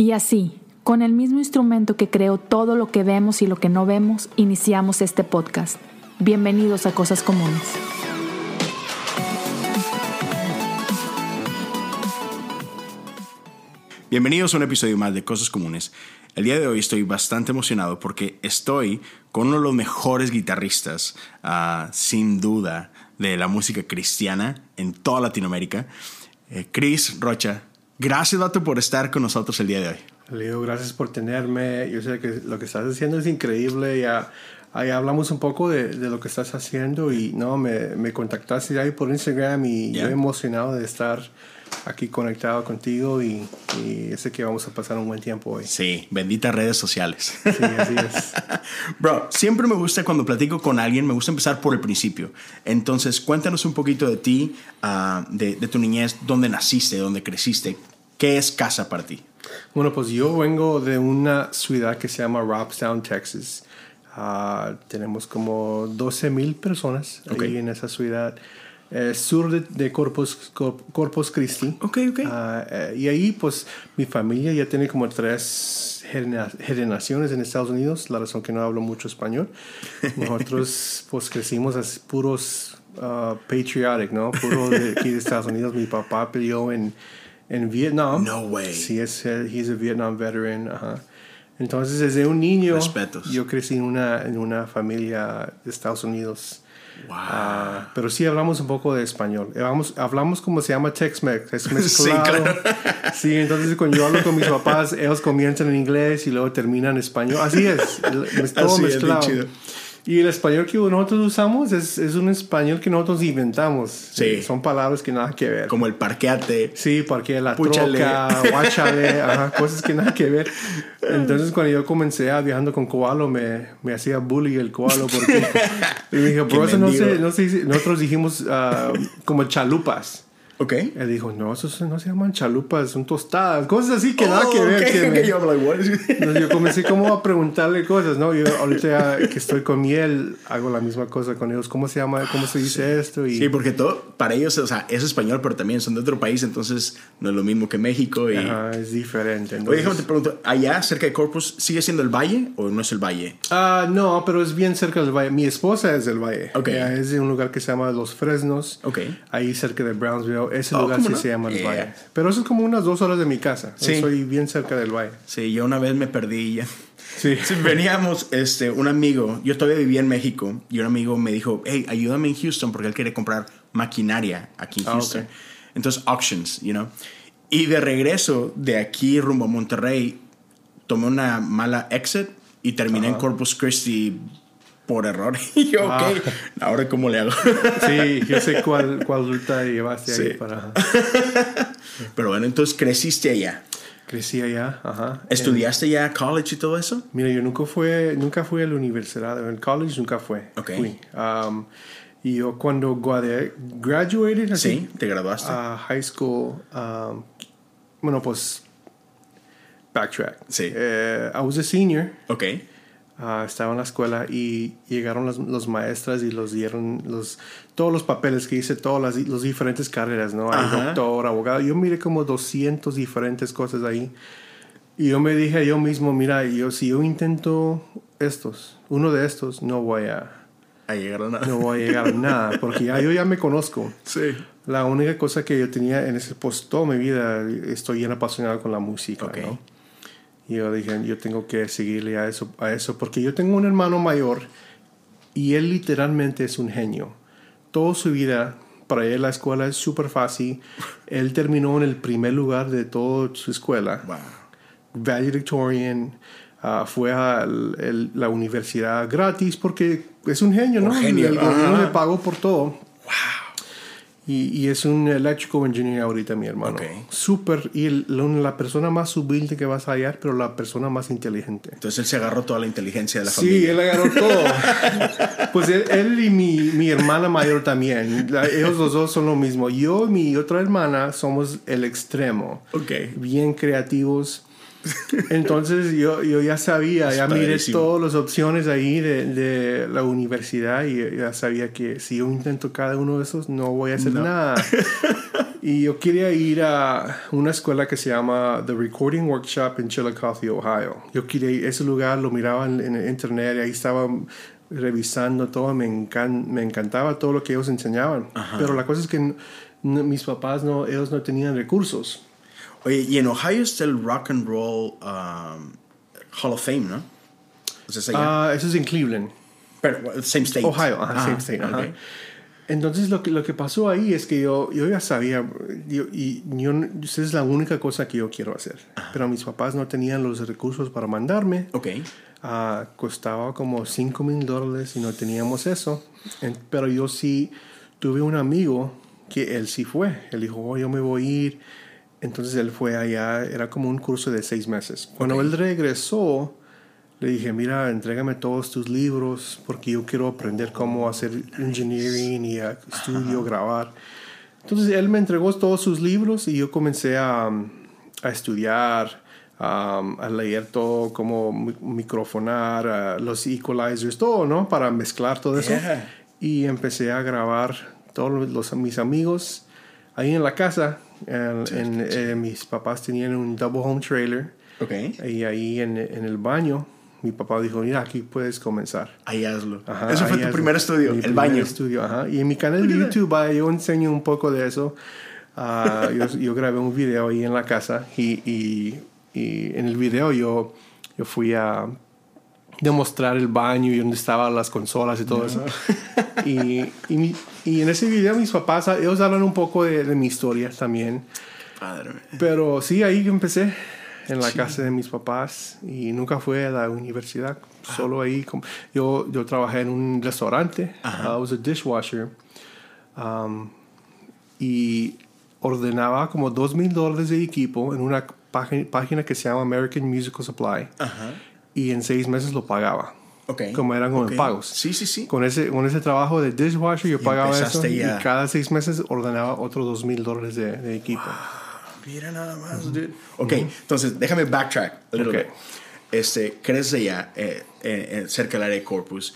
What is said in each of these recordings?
Y así, con el mismo instrumento que creó todo lo que vemos y lo que no vemos, iniciamos este podcast. Bienvenidos a Cosas Comunes. Bienvenidos a un episodio más de Cosas Comunes. El día de hoy estoy bastante emocionado porque estoy con uno de los mejores guitarristas, ah, sin duda, de la música cristiana en toda Latinoamérica. Eh, Chris Rocha, gracias, Vato, por estar con nosotros el día de hoy. Leo, gracias por tenerme. Yo sé que lo que estás haciendo es increíble. Ya, ahí hablamos un poco de, de, lo que estás haciendo y no, me, me contactaste ahí por Instagram y yo emocionado de estar aquí conectado contigo y, y, sé que vamos a pasar un buen tiempo hoy. Sí, benditas redes sociales. Sí, así es. Bro, siempre me gusta cuando platico con alguien, me gusta empezar por el principio. Entonces, cuéntanos un poquito de ti, uh, de, de, tu niñez, dónde naciste, dónde creciste, qué es casa para ti. Bueno, pues yo vengo de una ciudad que se llama Robstown, Texas. Uh, tenemos como 12 mil personas okay. ahí en esa ciudad. Eh, sur de, de, Corpus, Corpus Christi. Ok, ok. Uh, eh, y ahí, pues, mi familia ya tiene como tres generaciones en Estados Unidos, la razón que no hablo mucho español. Nosotros, pues, crecimos así, puros uh, patriotic, ¿no? Puro de aquí de Estados Unidos. Mi papá peleó en, en Vietnam. No way. Sí, es, he's a Vietnam veteran. Uh -huh. Entonces, desde un niño, Respetos. yo crecí en una, en una familia de Estados Unidos. Wow. Uh, pero sí hablamos un poco de español. Hablamos, hablamos como se llama Tex-Mex. Es mezclado. Sí, claro. sí, entonces cuando yo hablo con mis papás, ellos comienzan en inglés y luego terminan en español. Así es. Es todo Así mezclado. Es, y el español que nosotros usamos es, es, un español que nosotros inventamos. Sí. Son palabras que nada que ver. Como el parqueate. Sí, parque la Púchale. troca, guachale, ajá, cosas que nada que ver. Entonces cuando yo comencé a viajando con Koalo, me, me hacía bullying el Koalo porque y me dijo, por eso no sé, no sé, nosotros dijimos uh, como chalupas. Ok. Él dijo, no, esos no se llaman chalupas, son tostadas, cosas así que nada Oh, que ver. okay, que okay. me- Yo, like, what is- Entonces yo comencé como a preguntarle cosas, ¿no? Yo ahorita que estoy con miel, hago la misma cosa con ellos. ¿Cómo se llama? ¿Cómo se dice esto? Y, Sí, porque todo, para ellos, o sea, es español, pero también son de otro país, entonces no es lo mismo que México. Y... Ajá, es diferente. Oye, Entonces, déjame te pregunto, ¿allá cerca de Corpus sigue siendo el valle o no es el valle? Ah, no, pero es bien cerca del valle. Mi esposa es del valle. Ok. Ella es de un lugar que se llama Los Fresnos. Ok. Ahí cerca de Brownsville. Ese Oh, lugar ¿cómo sí no? se llama el Yeah. valle. Pero eso es como unas dos horas de mi casa. Sí. Yo soy bien cerca del valle. Sí, yo una vez me perdí ya. Sí. Sí, veníamos, este, un amigo, yo todavía vivía en México, y un amigo me dijo, hey, ayúdame en Houston porque él quiere comprar maquinaria aquí en Ah, Houston. ok. Entonces, auctions, you know. Y de regreso de aquí rumbo a Monterrey, tomé una mala exit y terminé en Corpus Christi por error. Y yo, Ah. ok, ahora cómo le hago. Sí, yo sé cuál, cuál ruta llevaste Sí. ahí para... Pero bueno, entonces creciste allá. Crecí allá, ajá. ¿Estudiaste ya college y todo eso? Mira, yo nunca fui, nunca fui a la universidad, en college nunca fue. Ok. Fui. Um, y yo cuando graduated así, Sí, te graduaste. a high school, um, bueno, pues, backtrack. Sí. Eh, I was a senior, ok. Ah, estaba en la escuela y llegaron las, los maestras y los dieron los, todos los papeles que hice, todas las los diferentes carreras, ¿no? Hay doctor, abogado. Yo miré como 200 diferentes cosas ahí. Y yo me dije yo mismo, mira, yo, si yo intento estos, uno de estos, no voy a, A llegar a nada. no voy a llegar a nada, porque ya, yo ya me conozco. Sí. La única cosa que yo tenía en ese, pues toda mi vida estoy bien apasionado con la música, Ok. ¿no? Y yo dije, yo tengo que seguirle a eso, a eso, porque yo tengo un hermano mayor y él literalmente es un genio. Toda su vida, para él la escuela es súper fácil. Él terminó en el primer lugar de toda su escuela. Wow. Valedictorian, ah, fue a el- el- la universidad gratis porque es un genio, ¿no? genio, Y el gobierno le pagó por todo. Y, y es un electrical engineer ahorita, mi hermano. Ok. Súper. Y el- la, persona más humilde que vas a hallar, pero la persona más inteligente. Entonces él se agarró toda la inteligencia de la Sí, familia. él agarró todo. pues él, él y mi, mi hermana mayor también. La- ellos los dos son lo mismo. Yo y mi otra hermana somos el extremo. Ok. Bien creativos. Entonces yo, yo ya sabía, ya miré todas las opciones ahí de, de la universidad y ya sabía que si yo intento cada uno de esos no voy a hacer No. nada. Y yo quería ir a una escuela que se llama The Recording Workshop en Chillicothe, Ohio. Yo quería ir a ese lugar, lo miraba en, en internet y ahí estaba revisando todo, me, encan- me encantaba todo lo que ellos enseñaban. Pero la cosa es que mis papás no, ellos no tenían recursos. Oye, y en Ohio está el Rock and Roll um, Hall of Fame, ¿no? O sea. Ah, eso es en Cleveland. Pero, same state. Ohio, ajá, Ah, same state, ajá. ok. Entonces lo que, lo que pasó ahí es que yo, yo ya sabía, yo, y yo, esa es la única cosa que yo quiero hacer. Pero mis papás no tenían los recursos para mandarme. Ok. Ah, costaba como 5 mil dólares y no teníamos eso. En- pero yo sí tuve un amigo que él sí fue. Él dijo, oh, yo me voy a ir. Entonces él fue allá, era como un curso de seis meses. Cuando él regresó, le dije, mira, entrégame todos tus libros porque yo quiero aprender cómo hacer engineering y a- estudio, grabar. Entonces él me entregó todos sus libros y yo comencé a, a estudiar, um, a leer todo, cómo mi- microfonar, los equalizers, todo, ¿no? Para mezclar todo eso. Yeah. Y empecé a grabar todos los, mis amigos ahí en la casa. En- en, eh, mis papás tenían un double home trailer Ok. y ahí en, en el baño mi papá dijo, mira, aquí puedes comenzar. Ahí hazlo. Ajá, Eso fue ahí tu es primer estudio, mi el primer baño. estudio, ajá. Y en mi canal de YouTube ah, yo enseño un poco de eso. Ah, yo, yo grabé un video ahí en la casa y, y, y en el video yo, yo fui a demostrar el baño y dónde estaban las consolas y todo eso. Y, y, mi- y en ese video mis papás, ah, ellos hablan un poco de, de mi historia también. Padre. Pero sí, ahí empecé en la casa de mis papás y nunca fui a la universidad. Solo ahí. Yo, yo trabajé en un restaurante. I was a dishwasher. Um, y ordenaba como dos mil dólares de equipo en una página, página que se llama American Musical Supply. Ajá. Y en seis meses lo pagaba. Ok. Como eran como Ok. pagos. Sí, sí, sí. Con ese, con ese trabajo de dishwasher yo pagaba eso. Y ya. cada seis meses ordenaba otros dos mil dólares de, equipo. Mira nada más, dude. Ok, entonces déjame backtrack a little Ok. bit. Este, creces allá, eh, eh, eh, cerca del área de Corpus.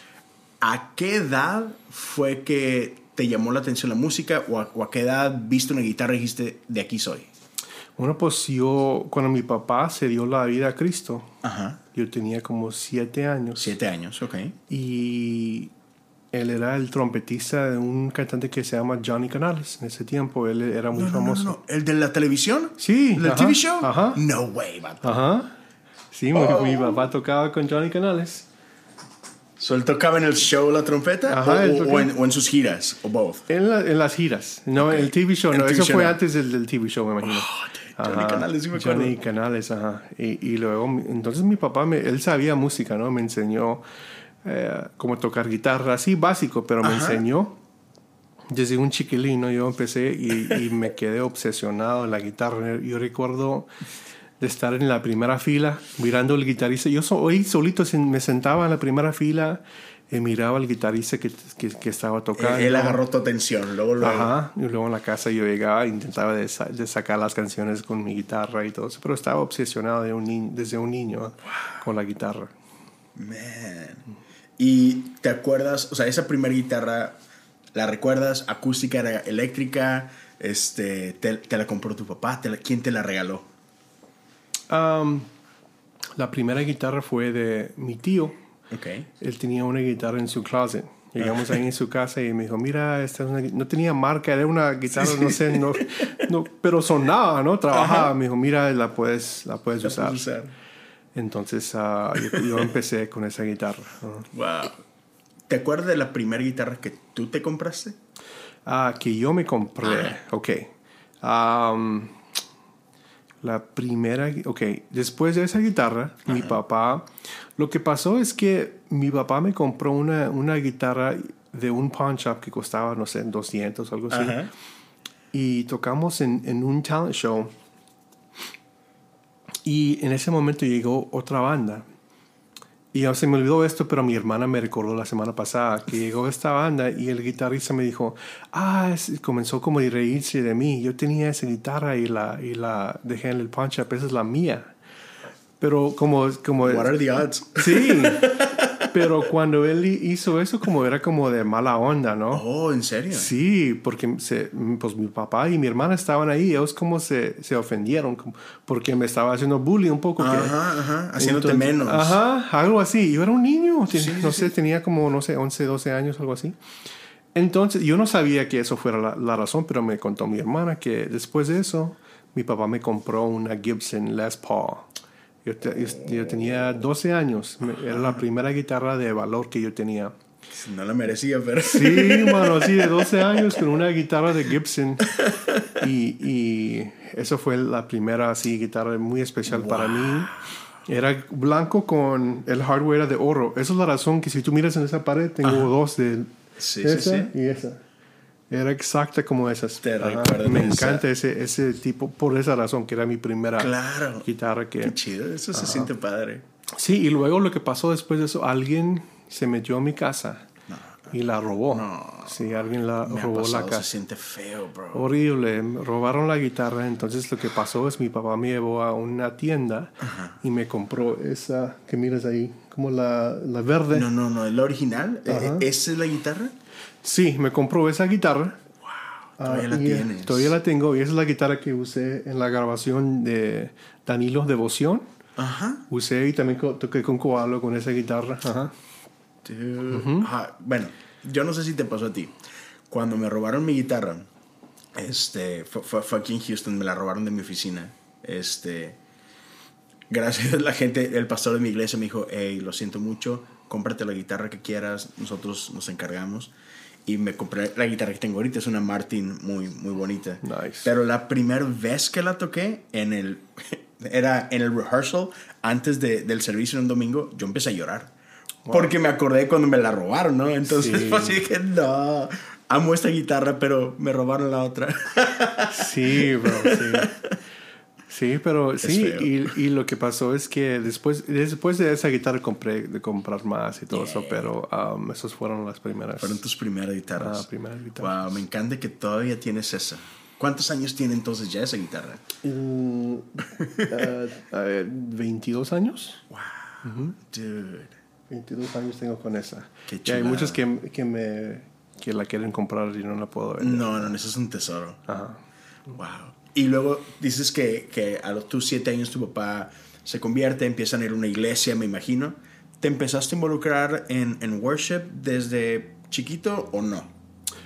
¿A qué edad fue que te llamó la atención la música o a, o a qué edad viste una guitarra y dijiste, de aquí soy? Bueno, pues yo, cuando mi papá se dio la vida a Cristo, Ajá. yo tenía como siete años. Siete años, ok. Y él era el trompetista de un cantante que se llama Johnny Canales. En ese tiempo él era muy No, no, famoso. no. ¿El de la televisión? Sí, ¿El ajá, TV show? ajá. No way. Ajá. Sí, mi- Oh. mi papá tocaba con Johnny Canales. ¿So él tocaba en el show la trompeta? Ajá, o, o- en, o en sus giras? ¿O both? En, la- en las giras. No, Ok. en el TV show. No, TV eso show fue antes del, del TV show, me imagino. Johnny Ajá, Canales, sí me acuerdo. Johnny Canales, ajá. Y, y luego, entonces mi papá, me, él sabía música, ¿no? Me enseñó eh, cómo tocar guitarra, así básico, pero me Ajá. enseñó. Desde un chiquilino yo empecé y, y me quedé obsesionado en la guitarra. Yo recuerdo de estar en la primera fila mirando al guitarrista. Yo so- hoy solito me sentaba en la primera fila y miraba al guitarrista que, que, que estaba tocando. Él, él agarró tu atención, luego, luego. Ajá, y luego en la casa yo llegaba e intentaba de, sa- de sacar las canciones con mi guitarra y todo eso, pero estaba obsesionado de un desde un niño con la guitarra. Man. ¿Y te acuerdas, o sea, esa primera guitarra, la recuerdas? ¿Acústica era eléctrica? Este, te, te la compró tu papá? ¿Te la- ¿Quién te la regaló? La primera guitarra fue de mi tío. Ok. Él tenía una guitarra en su closet. Llegamos ahí en su casa y me dijo, mira, esta es una gui-". no tenía marca, era una guitarra, no sé, no, no, pero sonaba, ¿no? Trabajaba. Ajá. Me dijo, mira, la puedes, la puedes La usar. puedes usar. Entonces ah, yo, yo empecé con esa guitarra. Wow. ¿Te acuerdas de la primera guitarra que tú te compraste? Ah, que yo me compré. Ok. Am, la primera. Ok. Después de esa guitarra, mi papá. Lo que pasó es que mi papá me compró una, una guitarra de un pawn shop que costaba, no sé, 200 o algo así. Ajá. Y tocamos en, en un talent show. Y en ese momento llegó otra banda. Y ya se me olvidó esto, pero mi hermana me recordó la semana pasada que llegó esta banda y el guitarrista me dijo, ah, comenzó como a reírse de mí. Yo tenía esa guitarra y la, y la dejé en el punch up, esa es la mía. Pero como... como What are the odds? Sí. Pero cuando él hizo eso, como era como de mala onda, ¿no? Oh, ¿en serio? Sí, porque se, pues mi papá y mi hermana estaban ahí, ellos como se, se ofendieron, porque me estaba haciendo bullying un poco. que- Ajá, ajá, haciéndote Entonces, menos. Ajá, algo así. Yo era un niño, Sí, no sí, sé, tenía como, no sé, 11, 12 años, algo así. Entonces, yo no sabía que eso fuera la, la razón, pero me contó mi hermana que después de eso, mi papá me compró una Gibson Les Paul. Yo, te- yo- yo tenía 12 años, era la primera guitarra de valor que yo tenía. No la merecía, pero... Sí, mano, sí, de 12 años con una guitarra de Gibson. Y, y eso fue la primera así guitarra muy especial para mí. Era blanco con el hardware era de oro. Esa es la razón que si tú miras en esa pared, tengo dos de Sí, sí, esa sí. y esa. Era exacta como esas. Te Ajá. recuerdo Me encanta ese, ese tipo, por esa razón, que era mi primera Claro. guitarra que... Qué chido, eso se siente padre. Sí, y luego lo que pasó después de eso, alguien se metió a mi casa y la robó. Sí, alguien la Me robó la casa. se siente feo, bro. Horrible, robaron la guitarra, entonces lo que pasó es mi papá me llevó a una tienda y me compró esa que miras ahí, como la, la verde. No, no, no, el original, Ajá. ¿esa es la guitarra? Sí, me compró esa guitarra. Todavía Ah, la eh, tienes. Todavía la tengo y esa es la guitarra que usé en la grabación de Danilo Devoción. Ajá. Usé y también toqué con Koalo con esa guitarra. Ajá. Dude. Ajá. Bueno, yo no sé si te pasó a ti. Cuando me robaron mi guitarra, este, fue, aquí en Houston, me la robaron de mi oficina. Este, gracias a la gente, el pastor de mi iglesia me dijo, hey, lo siento mucho, cómprate la guitarra que quieras, nosotros nos encargamos. Y me compré la guitarra que tengo ahorita, es una Martin muy, muy bonita. Nice. Pero la primera vez que la toqué, en el, era en el rehearsal, antes de- del servicio en un domingo, yo empecé a llorar. Porque me acordé cuando me la robaron, ¿no? Entonces, Sí. así que no, amo esta guitarra, pero me robaron la otra. Sí, bro, sí. Sí, pero sí, feo. y, y lo que pasó es que después, después de esa guitarra compré de comprar más y todo eso, pero um, esas fueron las primeras. Fueron tus primeras guitarras. Ah, primeras guitarras. Wow, me encanta que todavía tienes esa. ¿Cuántos años tiene entonces ya esa guitarra? A ver, 22 años. Wow, dude. 22 años tengo con esa. Qué y hay muchos que, que me que la quieren comprar y no la puedo vender. No, no, eso es un tesoro. Ajá. Wow. Y luego dices que, que a los tus siete años tu papá se convierte, empiezan a ir a una iglesia, me imagino. ¿Te empezaste a involucrar en, en worship desde chiquito o no?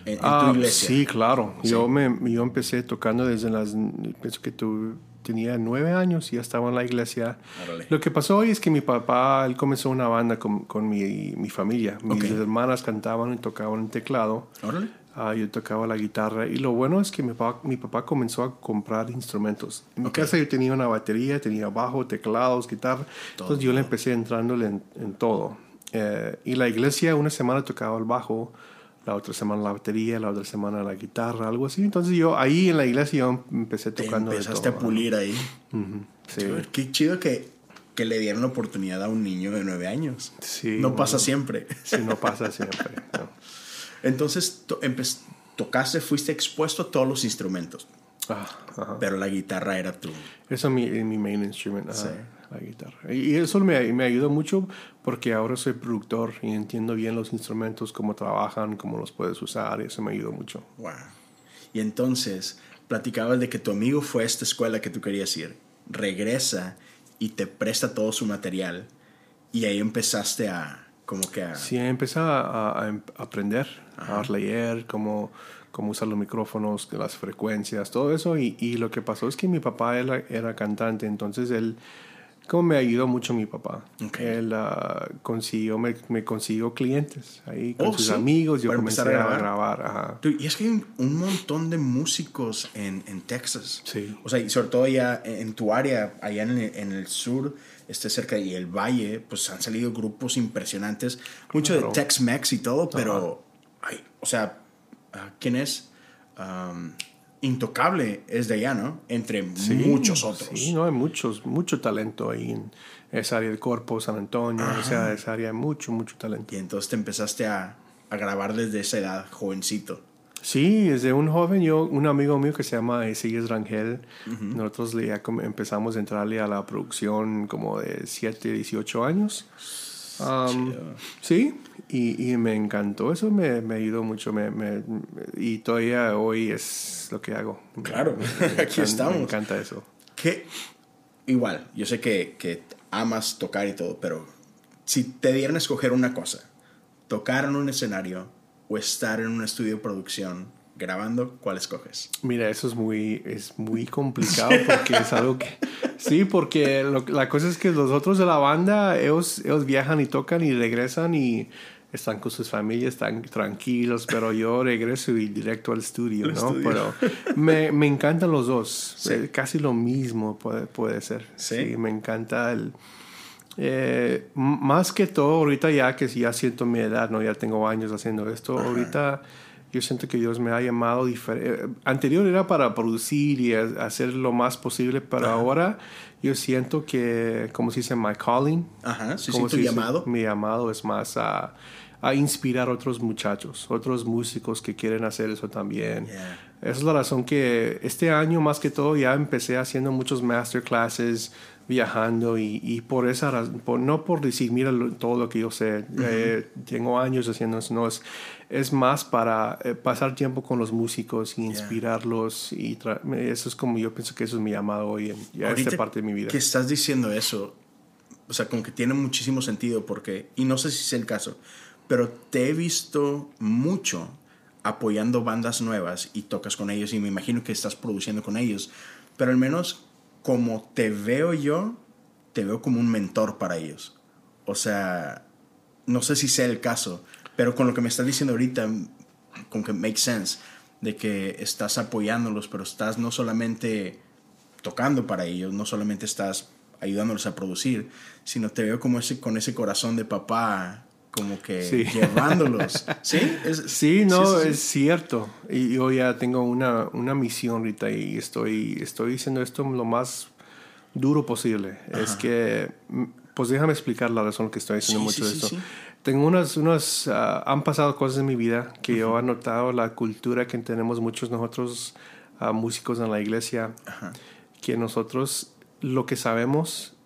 En, en Ah, tu iglesia. Sí, claro. Yo, me, yo empecé tocando desde las... Pienso que tú tenía nueve años y ya estaba en la iglesia. Órale. Lo que pasó hoy es que mi papá, él comenzó una banda con, con mi, mi familia. Mis Ok. hermanas cantaban y tocaban el teclado. Órale. Ah, yo tocaba la guitarra y lo bueno es que mi papá, mi papá comenzó a comprar instrumentos. En mi casa yo tenía una batería, tenía bajo, teclados, guitarra. Entonces yo le empecé entrándole en, en todo. Eh, y la iglesia una semana tocaba el bajo, la otra semana la batería, la otra semana la guitarra, algo así. Entonces yo ahí en la iglesia yo empecé Te tocando de empezaste todo. a pulir ahí. Ujú, Sí. Dude, Qué chido que, que le dieron la oportunidad a un niño de nueve años. Sí, no bueno. pasa siempre. Sí, no pasa siempre. no. Entonces to- tocaste, fuiste expuesto a todos los instrumentos, Ah, ajá. pero la guitarra era tu... Eso es mi, es mi main instrument, Sí. la guitarra. Y y eso me, me ayudó mucho porque ahora soy productor y entiendo bien los instrumentos, cómo trabajan, cómo los puedes usar, y eso me ayudó mucho. Wow. Y entonces platicabas de que tu amigo fue a esta escuela que tú querías ir, regresa y te presta todo su material y ahí empezaste a como que a... Sí, empecé a, a- em- aprender, a leer, cómo, cómo usar los micrófonos, las frecuencias, todo eso. Y, y lo que pasó es que mi papá era, era cantante, entonces él, como me ayudó mucho mi papá. Él ah, consiguió, me, me consiguió clientes ahí con Oh, sus sí, amigos. Yo para comencé a a grabar. grabar. ajá. Dude, Y es que hay un, un montón de músicos en, en Texas. Sí. O sea, y sobre todo allá en tu área, allá en el, en el sur, este cerca y el valle, pues han salido grupos impresionantes. Mucho Claro. de Tex-Mex y todo, pero, o sea, ah, ¿quién es? Um, Intocable es de allá, ¿no? Entre muchos otros. Sí, no, hay muchos, mucho talento ahí en esa área del Corpo, San Antonio, o sea, esa área mucho, mucho talento. Y entonces te empezaste a, a grabar desde esa edad, jovencito. Sí, desde un joven, yo, un amigo mío que se llama Esiges Rangel, nosotros le ya com- empezamos a entrarle a la producción como de 7, 18 años. Um, sí, y, y, me encantó. Eso me, me ayudó mucho. Me, me, y todavía hoy es lo que hago. Claro, aquí estamos. Me encanta eso. Que igual, yo sé que, que amas tocar y todo, pero si te dieran a escoger una cosa, tocar en un escenario o estar en un estudio de producción grabando, ¿cuál escoges? Mira, eso es muy, es muy complicado porque es algo que... Sí, porque la cosa es que los otros de la banda, ellos, ellos viajan y tocan y regresan y están con sus familias, están tranquilos, pero yo regreso y directo al estudio, ¿no? Pero me, me, encantan los dos, eh, casi lo mismo puede, puede ser. ¿Sí? me encanta el... Eh, más que todo, ahorita ya que ya siento mi edad, ¿no? Ya tengo años haciendo esto, ahorita yo siento que Dios me ha llamado diferente. Eh, anterior era para producir y hacer lo más posible, pero ahora yo siento que, como se dice, my calling. Ajá, sí, como tu llamado. mi llamado es más a, a, inspirar a otros muchachos, otros músicos que quieren hacer eso también. Esa es la razón que este año, más que todo, ya empecé haciendo muchos masterclasses viajando y, y por esa razón, no por decir, mira todo lo que yo sé, eh, tengo años haciendo eso, no, es, es más para eh, pasar tiempo con los músicos y inspirarlos y eso es como yo pienso que eso es mi llamado hoy en esta parte de mi vida. Que estás diciendo eso, o sea, como que tiene muchísimo sentido porque, y no sé si es el caso, pero te he visto mucho apoyando bandas nuevas y tocas con ellos y me imagino que estás produciendo con ellos, pero al menos como te veo yo, te veo como un mentor para ellos. O sea, no sé si sea el caso, pero con lo que me estás diciendo ahorita, con que make sense, de que estás apoyándolos, pero estás no solamente tocando para ellos, no solamente estás ayudándolos a producir, sino te veo como ese, con ese corazón de papá, como que llevándolos. ¿Sí? sí, no, es cierto. Y yo ya tengo una, una misión ahorita y estoy, estoy diciendo esto lo más duro posible. Es que, mm, pues déjame explicar la razón que estoy diciendo mucho de esto. Tengo unas, unas ah, han pasado cosas en mi vida que yo he notado la cultura que tenemos muchos nosotros uh, músicos en la iglesia, que nosotros lo que sabemos,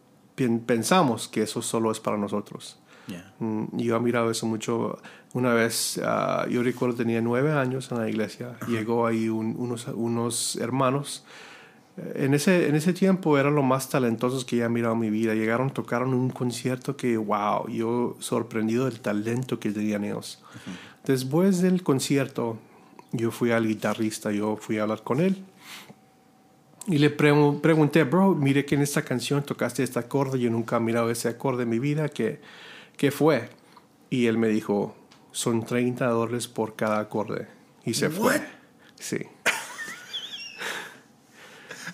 pensamos que eso solo es para nosotros. Mm, yo he mirado eso mucho. Una vez, uh, yo recuerdo, tenía nueve años en la iglesia. Llegó ahí unos, unos hermanos. En ese, en ese tiempo eran los más talentosos que ya he mirado en mi vida. Llegaron, tocaron un concierto que, wow, yo sorprendido del talento que tenían ellos. Después del concierto, yo fui al guitarrista, yo fui a hablar con él. Y le pregunté, bro, mire que en esta canción tocaste este acorde, yo nunca he mirado ese acorde en mi vida, que ¿qué fue? Y él me dijo, son 30 dólares por cada acorde. Y se fue. Sí.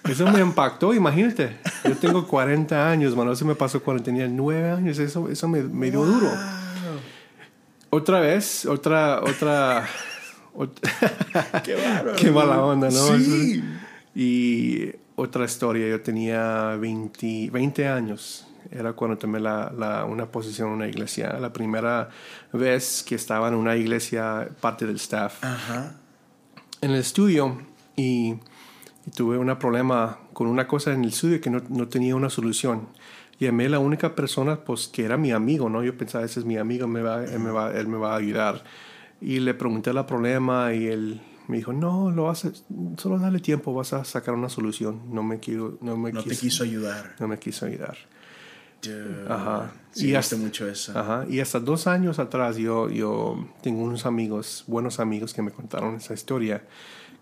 Eso me impactó, imagínate. Yo tengo 40 años, mano. Eso me pasó cuando tenía 9 años. Eso, eso me, me dio duro. Otra vez, otra, otra... Qué, bárbaro, Qué mala onda, ¿no? Sí. Y otra historia, yo tenía 20, 20 años era cuando tomé la, la, una posición en una iglesia. La primera vez que estaba en una iglesia, parte del staff. En el estudio y, tuve un problema con una cosa en el estudio que no, no tenía una solución. Llamé a la única persona pues, que era mi amigo, ¿no? Yo pensaba, ese es mi amigo, me va, él, me va, él me va a ayudar. Y le pregunté el problema y él me dijo, no, lo vas a, solo dale tiempo, vas a sacar una solución. No me quiero, no me no te quiso ayudar. No me quiso ayudar. Ajá. y hasta, mucho eso. Ajá. Y hasta dos años atrás yo, yo tengo unos amigos, buenos amigos que me contaron esa historia,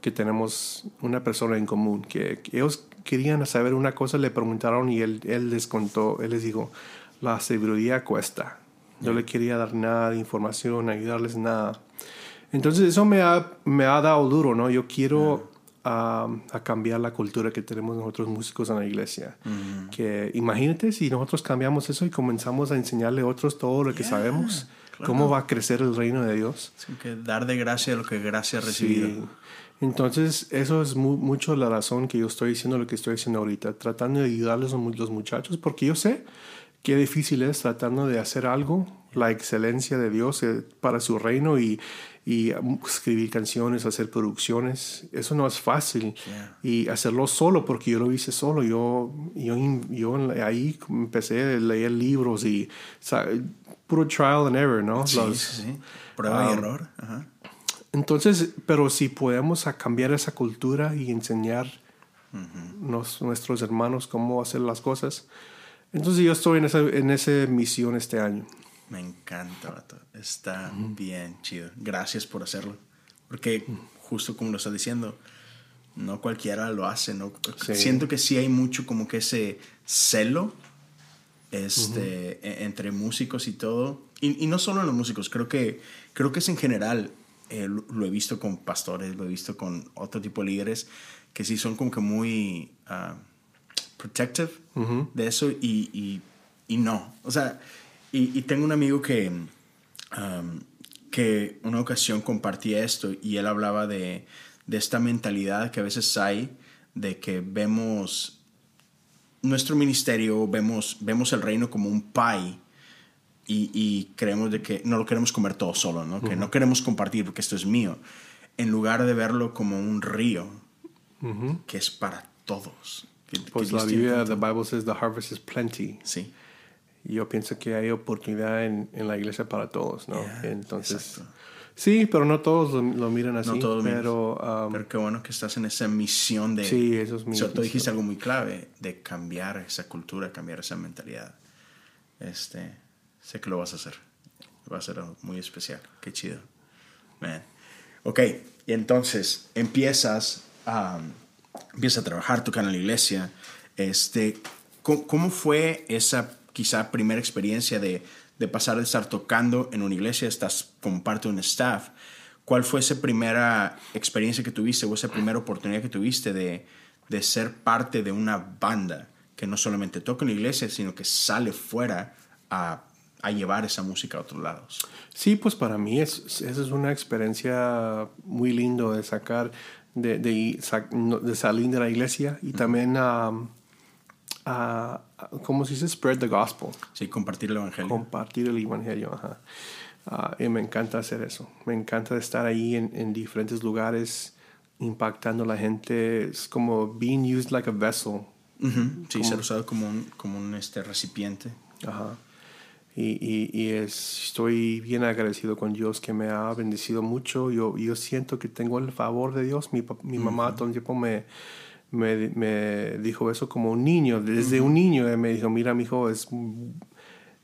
que tenemos una persona en común, que, ellos querían saber una cosa, le preguntaron y él, él les contó, él les dijo, la seguridad cuesta. No le quería dar nada de información, ayudarles nada. Entonces eso me ha, me ha dado duro, ¿no? Yo quiero a, cambiar la cultura que tenemos nosotros músicos en la iglesia. Que imagínate si nosotros cambiamos eso y comenzamos a enseñarle a otros todo lo que sabemos, ¿cómo va a crecer el reino de Dios? que dar de gracia lo que gracia ha recibido. Entonces, eso es mucho la razón que yo estoy diciendo lo que estoy diciendo ahorita, tratando de ayudarles a los muchachos, porque yo sé qué difícil es tratando de hacer algo, la excelencia de Dios eh, para su reino y, y escribir canciones, hacer producciones. Eso no es fácil. Y hacerlo solo, porque yo lo hice solo. Yo, yo, yo ahí empecé a leer libros y puro trial and error, ¿no? Sí, sí, Prueba y um, error. Ajá. Entonces, pero si podemos cambiar esa cultura y enseñar a nuestros hermanos cómo hacer las cosas, entonces yo estoy en esa, en esa misión este año. Me encanta, vato. Está bien chido. Gracias por hacerlo. Porque justo como lo estás diciendo, no cualquiera lo hace, ¿no? Siento que sí hay mucho como que ese celo este, e, entre músicos y todo. Y, y, no solo en los músicos, creo que, creo que es en general eh, lo, he visto con pastores, lo he visto con otro tipo de líderes que sí son como que muy uh, protective de eso y, y, y, no. O sea, y, tengo un amigo que, um, que una ocasión compartía esto y él hablaba de, de esta mentalidad que a veces hay de que vemos nuestro ministerio, vemos, vemos el reino como un pie y, creemos de que no lo queremos comer todo solo, ¿no? que no queremos compartir porque esto es mío, en lugar de verlo como un río que es para todos. pues la Biblia, the Bible says the harvest is plenty. Sí. Y yo pienso que hay oportunidad en, en la iglesia para todos, ¿no? Entonces, sí, pero no todos lo, miran así. No todos pero, um, pero qué bueno que estás en esa misión de... Sí, eso es mi Tú dijiste algo muy clave, de cambiar esa cultura, cambiar esa mentalidad. Este, Sé que lo vas a hacer. Va a ser muy especial. Qué chido. Man. Ok, y entonces empiezas a, empiezas a trabajar, tocar en la iglesia. Este, ¿cómo, fue esa quizá primera experiencia de, de, pasar de estar tocando en una iglesia, estás como parte de un staff? ¿Cuál fue esa primera experiencia que tuviste o esa primera oportunidad que tuviste de, de ser parte de una banda que no solamente toca en la iglesia, sino que sale fuera a a llevar esa música a otros lados. Sí, pues para mí es, esa es una experiencia muy lindo de sacar, de, de, de salir de la iglesia y también a, a, ¿cómo se dice? Spread the gospel. Sí, compartir el evangelio. Compartir el evangelio, ajá. Ah, y me encanta hacer eso. Me encanta estar ahí en, en diferentes lugares impactando a la gente. Es como being used like a vessel. Sí, ser usado como un, como un este, recipiente. Ajá. Y, y, estoy bien agradecido con Dios que me ha bendecido mucho. Yo, yo siento que tengo el favor de Dios. Mi, mi mamá todo el tiempo me, me, me, dijo eso como un niño. Desde un niño me dijo, mira, mi hijo, es,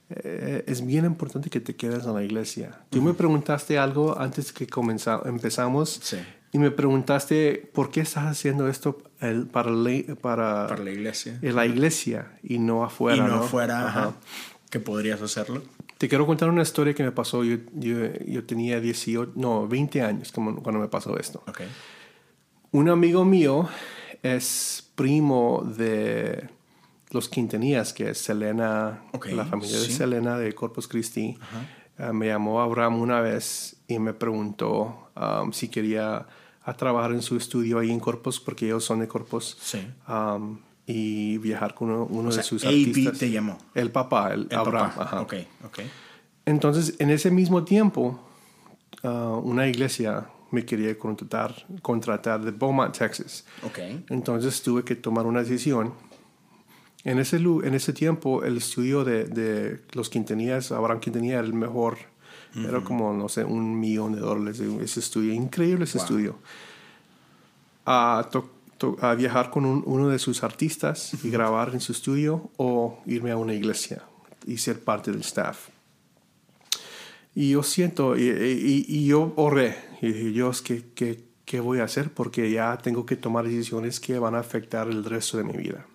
eh, es bien importante que te quedes en la iglesia. Tú me preguntaste algo antes que empezamos. Y me preguntaste, ¿por qué estás haciendo esto para, para, para la iglesia? En la iglesia y no afuera. Y no, afuera que podrías hacerlo? Te quiero contar una historia que me pasó. Yo, yo, tenía 18, no, 20 años cuando me pasó esto. Okay. Un amigo mío es primo de los Quintanías, que es Selena, la familia de Selena de Corpus Christi. Eh, me llamó Abraham una vez y me preguntó um, si quería a trabajar en su estudio ahí en Corpus, porque ellos son de Corpus. Sí. Um, y viajar con uno, de sus artistas. te llamó. El papá, el, Abraham. Papá. Ok, ok. Entonces, en ese mismo tiempo, uh, una iglesia me quería contratar, contratar de Beaumont, Texas. Okay. Entonces tuve que tomar una decisión. En ese, en ese tiempo, el estudio de, de los Quintanías, Abraham Quintanilla, era el mejor. Era como, no sé, un millón de dólares ese estudio. Increíble ese estudio. Uh, a viajar con uno de sus artistas y grabar en su estudio o irme a una iglesia y ser parte del staff. Y yo siento, y, y, yo oré, y dije, Dios, ¿qué, ¿qué, qué, voy a hacer? Porque ya tengo que tomar decisiones que van a afectar el resto de mi vida.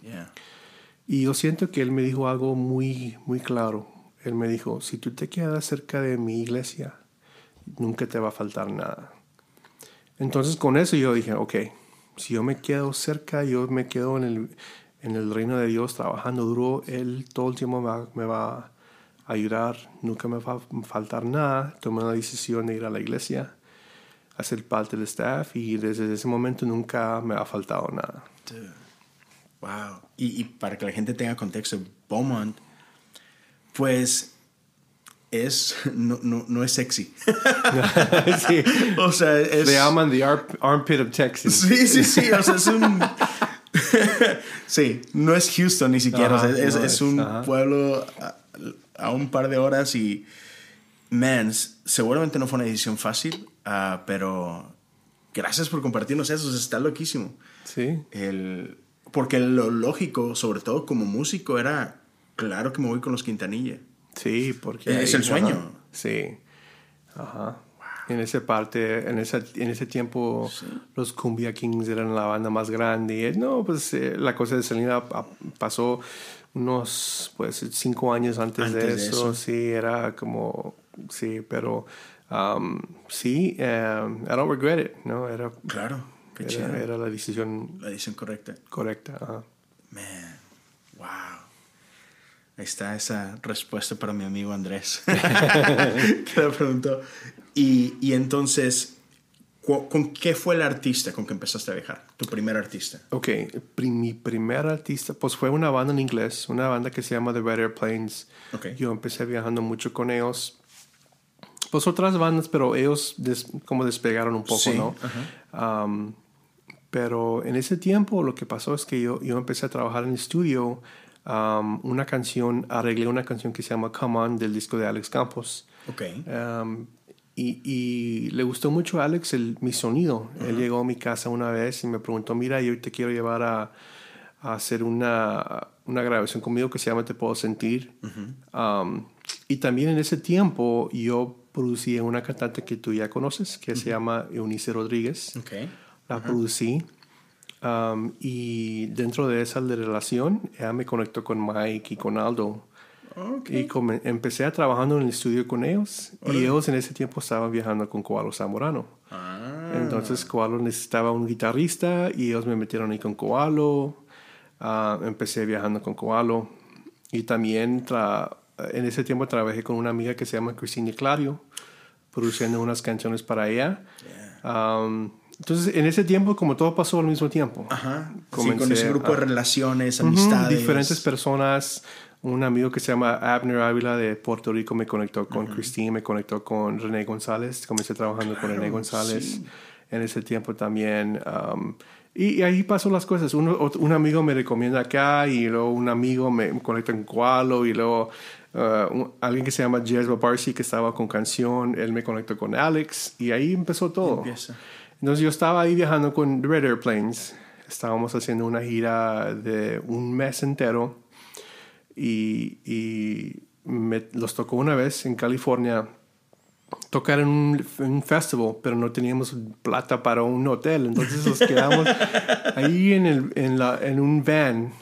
Y yo siento que Él me dijo algo muy, muy claro. Él me dijo, si tú te quedas cerca de mi iglesia, nunca te va a faltar nada. Entonces con eso yo dije, ok, si yo me quedo cerca, yo me quedo en el, en el reino de Dios trabajando duro, Él todo el tiempo me va, a ayudar, nunca me va a faltar nada. Tomé la decisión de ir a la iglesia, hacer parte del staff y desde ese momento nunca me ha faltado nada. Wow. Y, y, para que la gente tenga contexto, Beaumont Pues es no, no, no es sexy. sí. O sea, es Le llaman the armpit of Texas. Sí, sí, sí, o sea, es un Sí, no es Houston ni siquiera, Ajá, o sea, es, no es es, un pueblo a, a un par de horas y man, seguramente no fue una decisión fácil, ah, pero gracias por compartirnos eso, está loquísimo. Sí. El, porque lo lógico, sobre todo como músico, era claro que me voy con los Quintanilla. Sí, porque... Es ahí- el sueño. ajá, sí. Ajá. En esa parte, en, esa, en ese tiempo, los Cumbia Kings eran la banda más grande. No, pues eh, la cosa de Selena pa- pasó unos, pues, cinco años antes, Antes de, de eso. Sí, era como, sí, pero um, sí, um, I don't regret it, ¿no? Era, Claro, era, era la decisión La decisión correcta. correcta. ajá. Man, wow. Ahí está esa respuesta para mi amigo Andrés. que le preguntó. Y, y entonces, ¿cu- ¿con qué fue el artista con que empezaste a viajar? Tu primer artista. Ok, mi primer artista, pues fue una banda en inglés, una banda que se llama The Red Airplanes. Ok. Yo empecé viajando mucho con ellos. Pues otras bandas, pero ellos des- como despegaron un poco, Sí, ¿no? Um, pero en ese tiempo lo que pasó es que yo, yo empecé a trabajar en el estudio. Um, una canción, arreglé una canción que se llama Come On del disco de Alex Campos. Ok. Um, y, y le gustó mucho a Alex el, mi sonido. Él llegó a mi casa una vez y me preguntó, mira, yo te quiero llevar a, a hacer una, una grabación conmigo que se llama Te Puedo Sentir. Um, y también en ese tiempo yo producí a una cantante que tú ya conoces, que se llama Eunice Rodríguez. Ok. La producí. Um, y dentro de esa relación, ella me conectó con Mike y con Aldo. Ok. Y come- empecé a trabajando en el estudio con ellos. Y ellos en ese tiempo estaban viajando con Koalo Zamorano. Ah, Entonces Koalo necesitaba un guitarrista y ellos me metieron ahí con Koalo. Ah, empecé viajando con Koalo. Y también en ese tiempo trabajé con una amiga que se llama Cristina Clario, produciendo unas canciones para ella. Um, entonces en ese tiempo como todo pasó al mismo tiempo. Ajá. Sí, con ese grupo de relaciones, amistades. diferentes personas. Un amigo que se llama Abner Ávila de Puerto Rico me conectó con Christine, me conectó con René González. Comencé trabajando con René González en ese tiempo también. um, y, y ahí pasó las cosas. Uno, ot- un amigo me recomienda acá y luego un amigo me conecta con Koalo y luego uh, un- alguien que se llama Jez Barsi que estaba con canción, él me conectó con Alex y ahí empezó todo. Empieza. Entonces yo estaba ahí viajando con Red Airplanes. Estábamos haciendo una gira de un mes entero y, y me, los tocó una vez en California tocar en un, en un festival, pero no teníamos plata para un hotel. Entonces nos quedamos ahí en, el, en, la, en un van.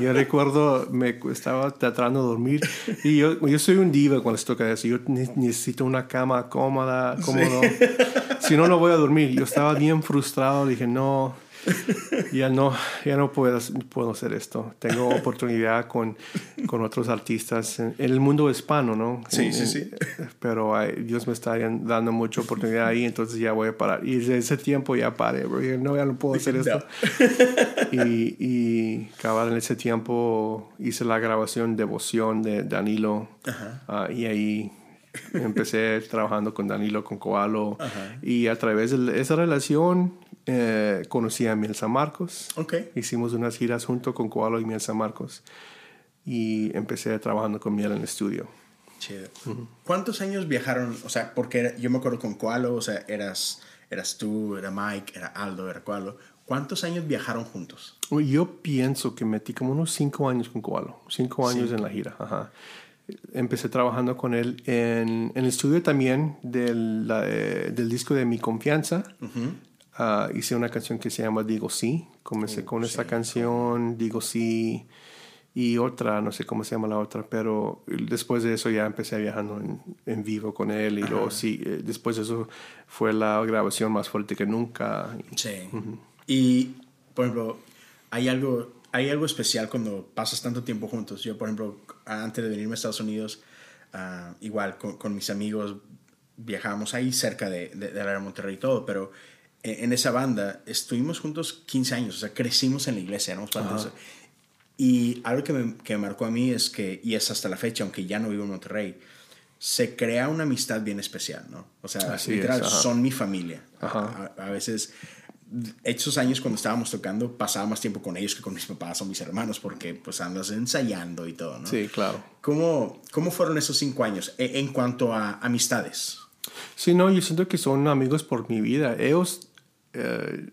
Yo recuerdo, me estaba tratando de dormir y yo, yo soy un diva cuando se toca eso. Yo ne- necesito una cama cómoda, cómodo. Si no, no voy a dormir. Yo estaba bien frustrado. Dije, no, ya no, ya no puedo, puedo hacer esto. Tengo oportunidad con, con otros artistas en, en el mundo hispano, ¿no? Sí, En- sí, en- sí. Pero ay, Dios me está dando mucha oportunidad ahí, entonces ya voy a parar. Y desde ese tiempo ya paré, bro. Dije, no, ya no puedo hacer esto. y, y cabal, en ese tiempo hice la grabación Devoción de Danilo. Ah, y ahí empecé trabajando con Danilo, con Koalo. Y a través de esa relación eh, conocí a Miel San Marcos. Ok. Hicimos unas giras junto con Koalo y Miel San Marcos. Y empecé trabajando con Miel en el estudio. Chido. ¿Cuántos años viajaron? O sea, porque era- yo me acuerdo con Koalo, o sea, eras, eras tú, era Mike, era Aldo, era Koalo. ¿Cuántos años viajaron juntos? Yo pienso que metí como unos cinco años con Koalo. Cinco años en la gira. Ajá. Empecé trabajando con él en, en el estudio también del, la- eh, del disco de Mi Confianza. Ah, hice una canción que se llama Digo Sí. Comencé con esa canción, Digo Sí. Y otra, no sé cómo se llama la otra, pero después de eso ya empecé viajando en, en vivo con él. Y luego sí, eh, después de eso fue la grabación más fuerte que nunca. Sí. Y, por ejemplo, hay algo, hay algo especial cuando pasas tanto tiempo juntos. Yo, por ejemplo, antes de venirme a Estados Unidos, ah, igual con, con mis amigos viajábamos ahí cerca de, de, de Monterrey y todo, pero en, en esa banda estuvimos juntos 15 años, o sea, crecimos en la iglesia, éramos parte de. Y algo que me, que me marcó a mí es que, y es hasta la fecha, aunque ya no vivo en Monterrey, se crea una amistad bien especial, ¿no? O sea, Así literal, es, son mi familia. Ajá. A, a veces, esos años cuando estábamos tocando, pasaba más tiempo con ellos que con mis papás o mis hermanos, porque pues andas ensayando y todo, ¿no? Sí, claro. ¿Cómo, cómo fueron esos cinco años e- en cuanto a amistades? Sí, no, yo siento que son amigos por mi vida. Ellos, eh,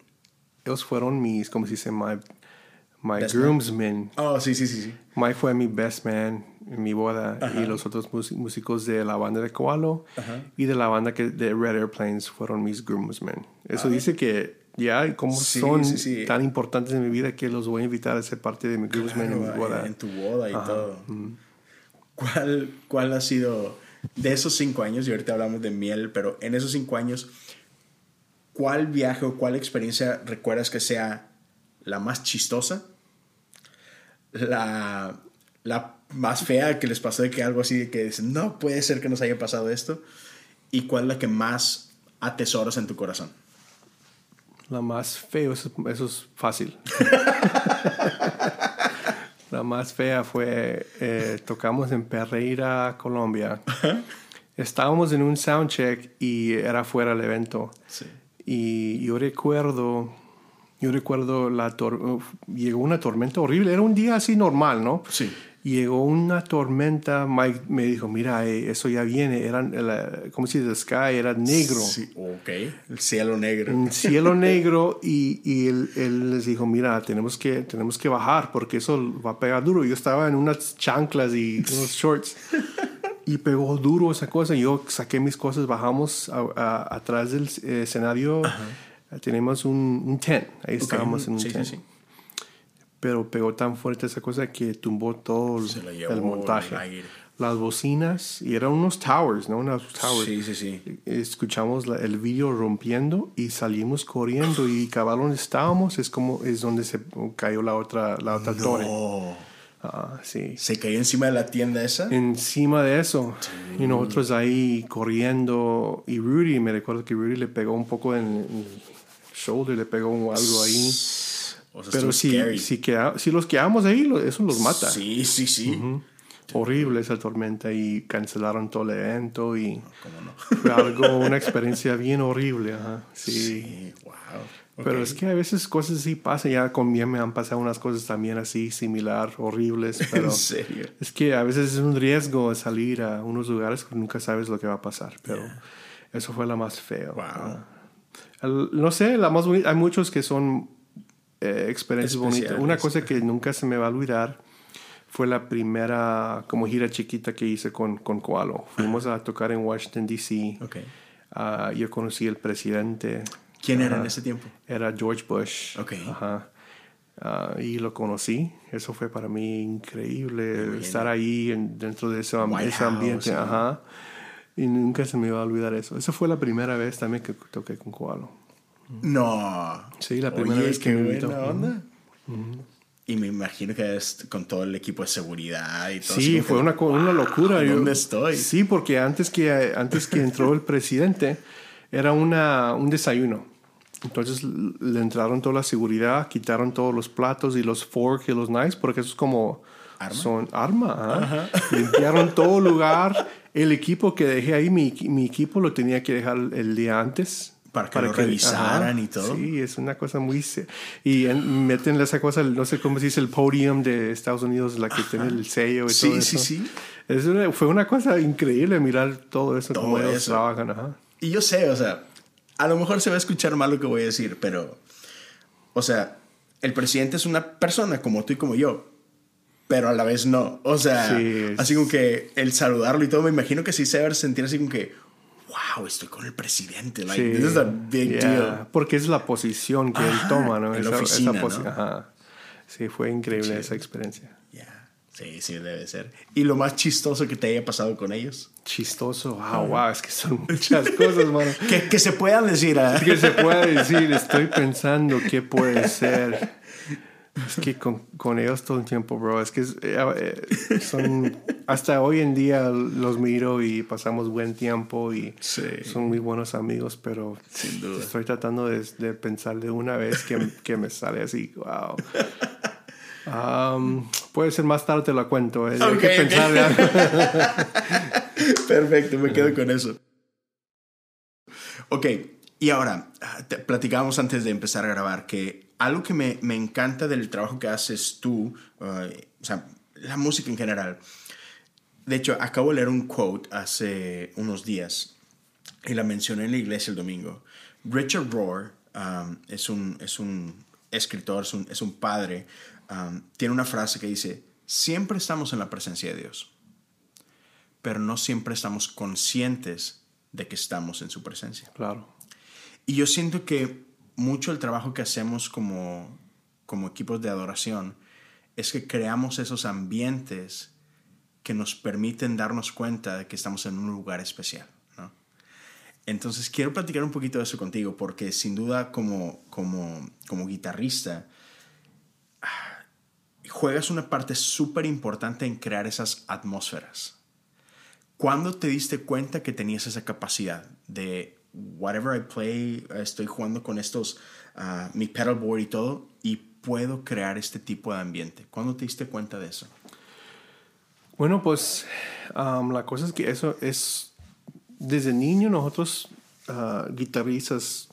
ellos fueron mis, ¿cómo se dice? My, my groomsmen. Oh, sí, sí, sí, sí. Mike fue mi best man en mi boda y los otros músicos de la banda de Koalo y de la banda que, de Red Airplanes fueron mis groomsmen. Eso dice que ya como Sí, son sí, sí. tan importantes en mi vida que los voy a invitar a ser parte de mi groomsmen en mi Claro, boda. en tu boda y todo. ¿Cuál, ¿Cuál ha sido de esos cinco años? Y ahorita hablamos de miel, pero en esos cinco años, ¿cuál viaje o cuál experiencia recuerdas que sea la más chistosa? La, la más fea que les pasó de que algo así de que dicen, no puede ser que nos haya pasado esto. ¿Y cuál es la que más atesoras en tu corazón? La más feo, eso, eso es fácil. la más fea fue, eh, tocamos en Pereira, Colombia. Estábamos en un soundcheck y era fuera del evento. Sí. Y yo recuerdo, yo recuerdo la llegó una tormenta horrible. Era un día así normal, ¿no? Sí. Llegó una tormenta. Mike me dijo, mira, eh, eso ya viene. Era, la- ¿cómo se dice? The sky era negro. Sí, ok. El cielo negro. Un cielo negro y, y él, él les dijo, mira, tenemos que, tenemos que bajar porque eso va a pegar duro. Yo estaba en unas chanclas y unos shorts y pegó duro esa cosa. Yo saqué mis cosas, bajamos a- a- atrás del eh, escenario. Tenemos un, un tent, ahí Ok. estábamos en un Sí, sí, tent. sí. Pero pegó tan fuerte esa cosa que tumbó todo el, Se llevó el montaje. el. Las bocinas, y eran unos towers, ¿no? Unos towers Sí, sí, sí. escuchamos la- el vídeo rompiendo y salimos corriendo y cabal donde estábamos es como es donde se cayó la otra la otra torre Ah sí se cayó encima de la tienda esa. encima de eso y nosotros ahí corriendo y Rudy me recuerdo que Rudy le pegó un poco en el shoulder le pegó algo ahí O sea, pero si scary. si, queda- si los quedamos ahí eso los mata Sí, sí, sí. horrible esa tormenta y cancelaron todo el evento y ¿Cómo no? fue algo una experiencia bien horrible ajá. sí. Sí, wow. Pero es que a veces cosas así pasan. Ya con bien me han pasado unas cosas también así similar, horribles. Pero En serio. es que a veces es un riesgo salir a unos lugares que nunca sabes lo que va a pasar. Pero eso fue la más feo. Wow. El- no sé, la más bonita. Hay muchos que son eh, experiencias bonitas. Una cosa que nunca se me va a olvidar fue la primera como gira chiquita que hice con, con Koalo. Fuimos a tocar en Washington, D.C. Ok. Ah, yo conocí al presidente. ¿Quién era en ese tiempo? Era George Bush. Ok. Ajá. Ah, y lo conocí. Eso fue para mí increíble estar ahí en- dentro de ese, am- White ese ambiente. House, Ajá. Y nunca se me iba a olvidar eso. Esa fue la primera vez también que toqué con Koalo. No. Sí, la primera Oye, vez que me invitó. buena onda. Y me imagino que es con todo el equipo de seguridad y todo. Sí, fue que, una, co- una locura. Yo- ¿Dónde estoy? Sí, porque antes que, antes que entró el presidente, era una, un desayuno. Entonces le entraron toda la seguridad, quitaron todos los platos y los forks y los knives, porque eso es como... ¿Arma? Son arma. ¿ah? Limpiaron todo lugar. El equipo que dejé ahí, mi, mi equipo lo tenía que dejar el día antes. Para que lo revisaran y todo. Sí, es una cosa muy... Y en- meten esa cosa, no sé cómo se dice, el podium de Estados Unidos, la que tiene el sello y Sí, todo sí, eso. sí. Es una- fue una cosa increíble mirar todo eso, Todo cómo ellos eso. trabajan. Ajá. Y yo sé, o sea, a lo mejor se va a escuchar mal lo que voy a decir, pero, o sea, el presidente es una persona como tú y como yo, pero a la vez no. O sea, Sí, así como que el saludarlo y todo, me imagino que sí se debe sentir así como que, wow, estoy con el presidente. Like, Sí. this is a big Yeah, deal. Porque es la posición que él Ajá, toma, ¿no? en la oficina, ¿no? posi- Ajá. Sí, fue increíble esa experiencia. Yeah. Sí, sí, debe ser. ¿Y lo más chistoso que te haya pasado con ellos? Chistoso. Wow, wow, es que son muchas cosas, mano. Que, que se puedan decir a... que se puede decir, estoy pensando qué puede ser. Es que con, con ellos todo el tiempo, bro, es que es- eh, eh, son, hasta hoy en día los miro y pasamos buen tiempo y Sí. son muy buenos amigos, pero Sin duda. estoy tratando de, de pensar de una vez que, que me sale así, wow. Um, puede ser más tarde te lo cuento. eh, Hay Ok, que ok. pensar. Perfecto, me quedo con eso. Ok, y ahora, ah, te- platicábamos antes de empezar a grabar que algo que me, me encanta del trabajo que haces tú, eh, o sea, la música en general. De hecho, acabo de leer un quote hace unos días y la mencioné en la iglesia el domingo. Richard Rohr um, es, un, es un escritor, es un, es un padre. Um, tiene una frase que dice, siempre estamos en la presencia de Dios pero no siempre estamos conscientes de que estamos en su presencia. Claro. Y yo siento que mucho el trabajo que hacemos como, como equipos de adoración es que creamos esos ambientes que nos permiten darnos cuenta de que estamos en un lugar especial. ¿no? Entonces quiero platicar un poquito de eso contigo porque sin duda como, como, como guitarrista juegas una parte súper importante en crear esas atmósferas. ¿Cuándo te diste cuenta que tenías esa capacidad de whatever I play, estoy jugando con estos, ah, mi pedalboard y todo, y puedo crear este tipo de ambiente? ¿Cuándo te diste cuenta de eso? Bueno, pues la cosa es que eso es, desde niño nosotros ah, guitarristas,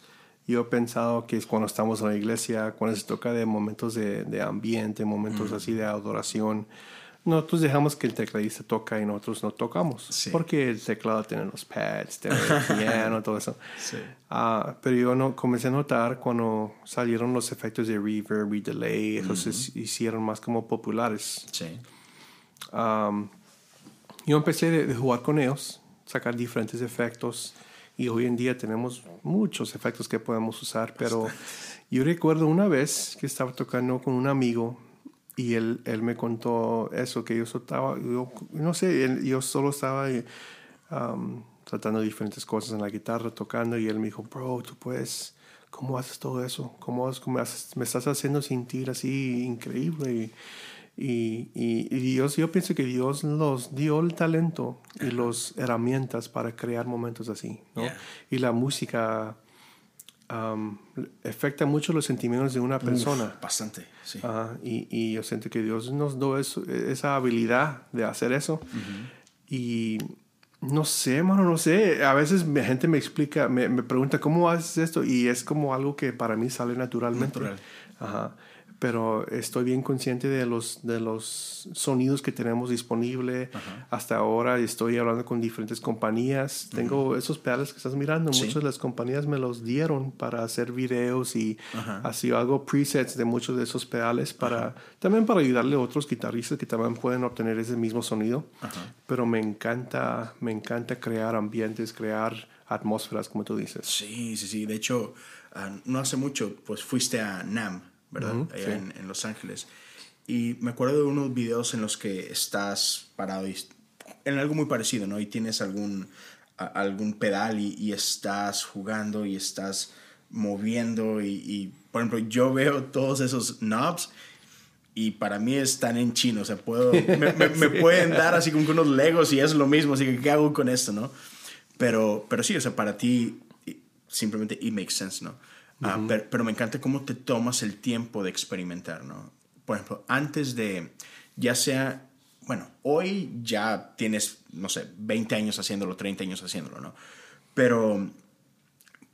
yo he pensado que es cuando estamos en la iglesia, cuando se toca de momentos de, de ambiente, momentos así de adoración, nosotros dejamos que el tecladista toca y nosotros no tocamos. Sí. Porque el teclado tiene los pads, tiene el piano, todo eso. Sí. Ah, pero yo no, comencé a notar cuando salieron los efectos de reverb y delay, esos se hicieron más como populares. Sí. Um, yo empecé de jugar con ellos, sacar diferentes efectos y hoy en día tenemos muchos efectos que podemos usar, pero yo recuerdo una vez que estaba tocando con un amigo y él, él me contó eso, que yo estaba, yo no sé, yo solo estaba um, tratando diferentes cosas en la guitarra, tocando y él me dijo, bro, tú puedes... ¿Cómo haces todo eso? ¿Cómo, cómo haces- me estás haciendo sentir así increíble? Y, y, y- y Dios, yo pienso que Dios nos dio el talento y las herramientas para crear momentos así, ¿no? Yeah. Y la música um, afecta mucho los sentimientos de una persona. Bastante, sí. Ajá, y, y yo siento que Dios nos dio eso- esa habilidad de hacer eso. Y no sé, mano, no sé. A veces me- gente me explica, me, me pregunta, ¿cómo haces esto? Y es como algo que para mí sale naturalmente. Natural. Ajá. Pero estoy bien consciente de los, de los sonidos que tenemos disponible. Hasta ahora estoy hablando con diferentes compañías. Tengo esos pedales que estás mirando. Sí. Muchas de las compañías me los dieron para hacer videos y así hago presets de muchos de esos pedales para también para ayudarle a otros guitarristas que también pueden obtener ese mismo sonido. Pero me encanta, me encanta crear ambientes, crear atmósferas, como tú dices. Sí, sí, sí. De hecho, ah, no hace mucho, pues fuiste a NAM, ¿verdad? Ujú, Allá sí. en, en Los Ángeles. Y me acuerdo de unos videos en los que estás parado y en algo muy parecido, ¿no? Y tienes algún, a- algún pedal y, y estás jugando y estás moviendo y, y, por ejemplo, yo veo todos esos knobs y para mí están en chino, o sea, puedo, me, me- me pueden dar así como unos legos y es lo mismo, así que ¿qué hago con esto, no? Pero, pero sí, o sea, para ti simplemente it makes sense, ¿no? Ah, pero, pero me encanta cómo te tomas el tiempo de experimentar, ¿no? Por ejemplo, antes de, ya sea, bueno, hoy ya tienes, no sé, 20 años haciéndolo, 30 años haciéndolo, ¿no? Pero,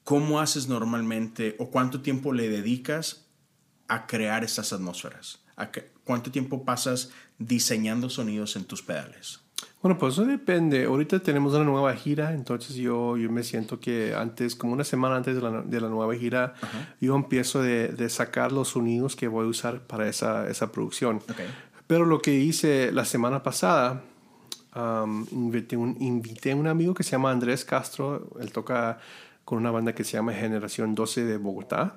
¿cómo haces normalmente o cuánto tiempo le dedicas a crear estas atmósferas? ¿A que- ¿Cuánto tiempo pasas diseñando sonidos en tus pedales? Bueno, pues eso depende. Ahorita tenemos una nueva gira, entonces yo, yo me siento que antes, como una semana antes de la, de la nueva gira, yo empiezo de, de sacar los sonidos que voy a usar para esa, esa producción. Ok. Pero lo que hice la semana pasada, um, invité, un, invité a un amigo que se llama Andrés Castro, él toca con una banda que se llama Generación 12 de Bogotá.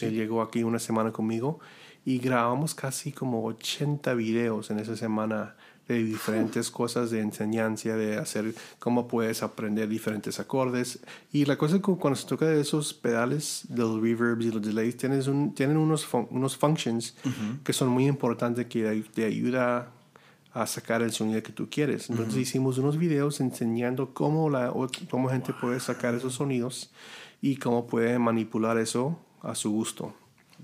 Él llegó aquí una semana conmigo y grabamos casi como 80 videos en esa semana de diferentes cosas de enseñanza, de hacer cómo puedes aprender diferentes acordes. Y la cosa es que cuando se toca de esos pedales, de los reverbs y los delays, tienes un, tienen unos, fun- unos functions que son muy importantes que te ayuda a sacar el sonido que tú quieres. Entonces hicimos unos videos enseñando cómo la cómo gente puede sacar esos sonidos y cómo puede manipular eso a su gusto.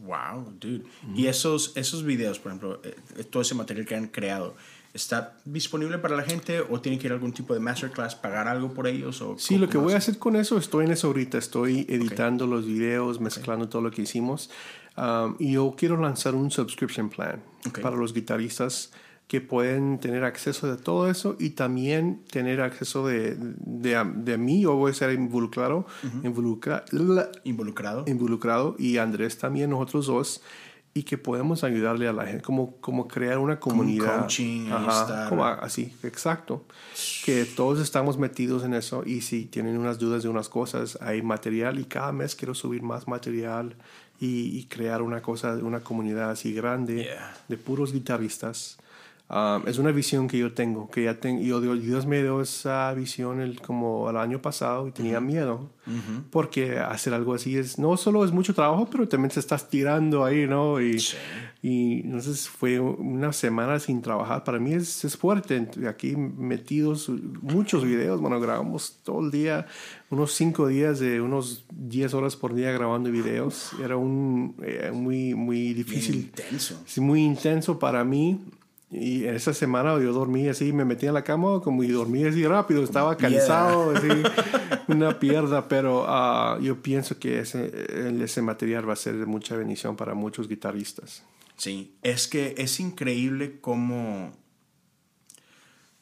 Wow, dude. Y esos, esos videos, por ejemplo, eh, todo ese material que han creado, ¿está disponible para la gente o tiene que ir a algún tipo de masterclass, pagar algo por ellos? O, sí, lo que voy a hacer con eso, estoy en eso ahorita, estoy editando los videos, mezclando todo lo que hicimos. Um, y yo quiero lanzar un subscription plan para los guitarristas que pueden tener acceso de todo eso y también tener acceso de, de, de mí. Yo voy a ser involucrado, involucrado. Involucrado y Andrés también, nosotros dos y que podemos ayudarle a la gente, como, como crear una comunidad. Como coaching, como así, exacto. Que todos estamos metidos en eso y si tienen unas dudas de unas cosas, hay material y cada mes quiero subir más material y, crear una cosa, una comunidad así grande de puros guitarristas Um, es una visión que yo tengo, que ya tengo, yo, Dios me dio esa visión el, como el año pasado y tenía miedo, porque hacer algo así es, no solo es mucho trabajo, pero también se estás tirando ahí, ¿no? Y, y entonces fue una semana sin trabajar, para mí es, es fuerte, aquí metidos muchos videos, bueno, grabamos todo el día, unos cinco días de unos 10 horas por día grabando videos, era un, eh, muy, muy difícil. Muy intenso. muy intenso para mí y esa semana yo dormí así, me metí en la cama como y dormí así rápido, estaba cansado, así, una pierda, pero uh, yo pienso que ese, ese material va a ser de mucha bendición para muchos guitarristas. Sí, es que es increíble cómo,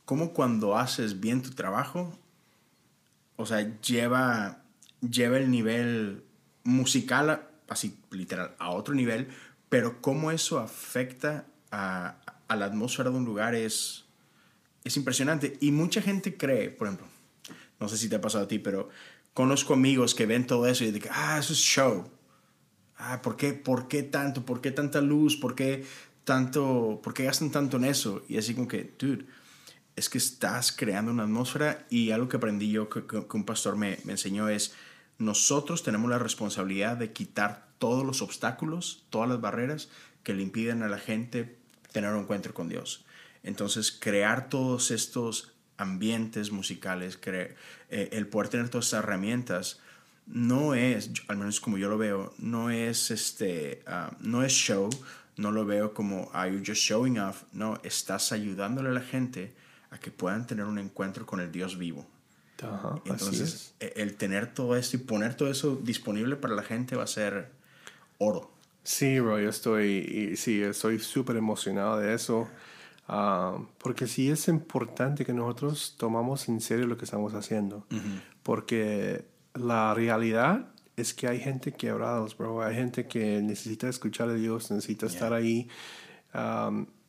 cómo cuando haces bien tu trabajo, o sea, lleva, lleva el nivel musical, así literal, a otro nivel, pero cómo eso afecta a, a la atmósfera de un lugar es, es impresionante. Y mucha gente cree, por ejemplo, no sé si te ha pasado a ti, pero conozco amigos que ven todo eso y dicen, ah, eso es show. Ah, ¿por qué, ¿por qué tanto? ¿Por qué tanta luz? ¿Por qué tanto? ¿Por qué gastan tanto en eso? Y así como que, dude, es que estás creando una atmósfera y algo que aprendí yo, que, un pastor me, me enseñó es, nosotros tenemos la responsabilidad de quitar todos los obstáculos, todas las barreras que le impiden a la gente tener un encuentro con Dios. Entonces, crear todos estos ambientes musicales, eh, el poder tener todas estas herramientas, no es, al menos como yo lo veo, no es, este, ah, no es show, no lo veo como, are you just showing off? No, estás ayudándole a la gente a que puedan tener un encuentro con el Dios vivo. Entonces, e, el tener todo esto y poner todo eso disponible para la gente va a ser oro. Sí, bro, yo estoy, sí, estoy súper emocionado de eso. Ah, porque sí es importante que nosotros tomamos en serio lo que estamos haciendo. Porque la realidad es que hay gente quebrados, bro. Hay gente que necesita escuchar a Dios, necesita estar ahí.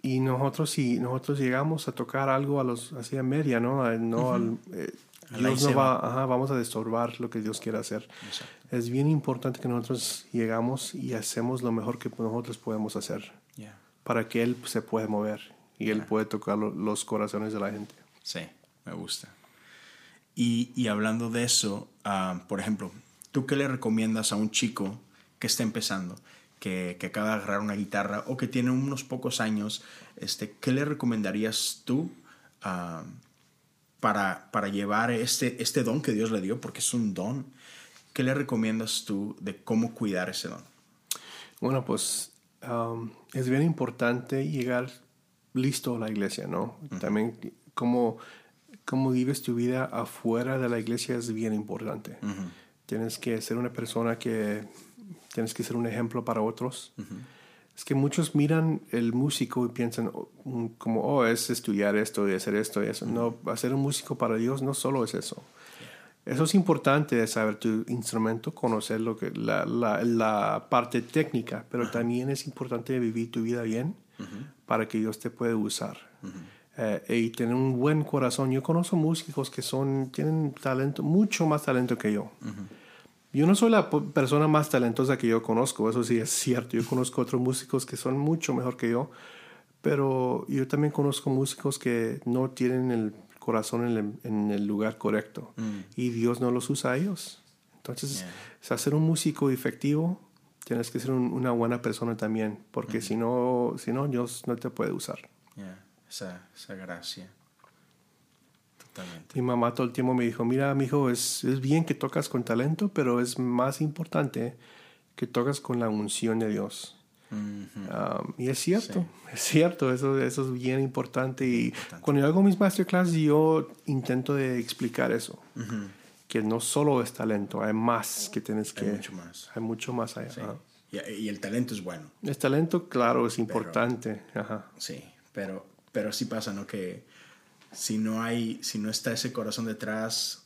y nosotros, si nosotros llegamos a tocar algo a los, así a media, ¿no? no eh, Dios no va, vamos a destorbar lo que Dios quiere hacer. Es bien importante que nosotros llegamos y hacemos lo mejor que nosotros podemos hacer para que Él se pueda mover y Él puede tocar los corazones de la gente. Sí, me gusta. Y, y hablando de eso, ah, por ejemplo, ¿tú qué le recomiendas a un chico que está empezando? Que, que, acaba de agarrar una guitarra o que tiene unos pocos años, este, ¿qué le recomendarías tú uh, para, para llevar este, este don que Dios le dio, porque es un don, ¿qué le recomiendas tú de cómo cuidar ese don? Bueno, pues um, es bien importante llegar listo a la iglesia, ¿no? También cómo, cómo, vives tu vida afuera de la iglesia es bien importante. Tienes que ser una persona que tienes que ser un ejemplo para otros. Es que muchos miran el músico y piensan oh, mm, como, oh, es estudiar esto y hacer esto y eso. No, hacer un músico para Dios no solo es eso. Eso es importante, saber tu instrumento, conocer lo que, la, la, la parte técnica, pero también es importante vivir tu vida bien para que Dios te pueda usar. Eh, y tener un buen corazón. Yo conozco músicos que son, tienen talento, mucho más talento que yo. Yo no soy la persona más talentosa que yo conozco, eso sí es cierto. Yo conozco otros músicos que son mucho mejor que yo, pero yo también conozco músicos que no tienen el corazón en el, lugar correcto mm. y Dios no los usa a ellos. Entonces, hacer un músico efectivo, tienes que ser una buena persona también, porque mm. si, no, si no, Dios no te puede usar. Esa, esa gracia. Mi mamá todo el tiempo me dijo, mira, mi hijo, es, es bien que tocas con talento, pero es más importante que tocas con la unción de Dios. Um, y es cierto, es cierto, eso, eso es bien importante. Y cuando yo hago mis masterclass, yo intento de explicar eso. Que no solo es talento, hay más que tienes que... Hay mucho más. Hay mucho más allá. Y, y, el talento es bueno. El talento, claro, es importante. Ajá. Sí, pero, pero sí pasa, ¿no? Que si no hay, si no está ese corazón detrás,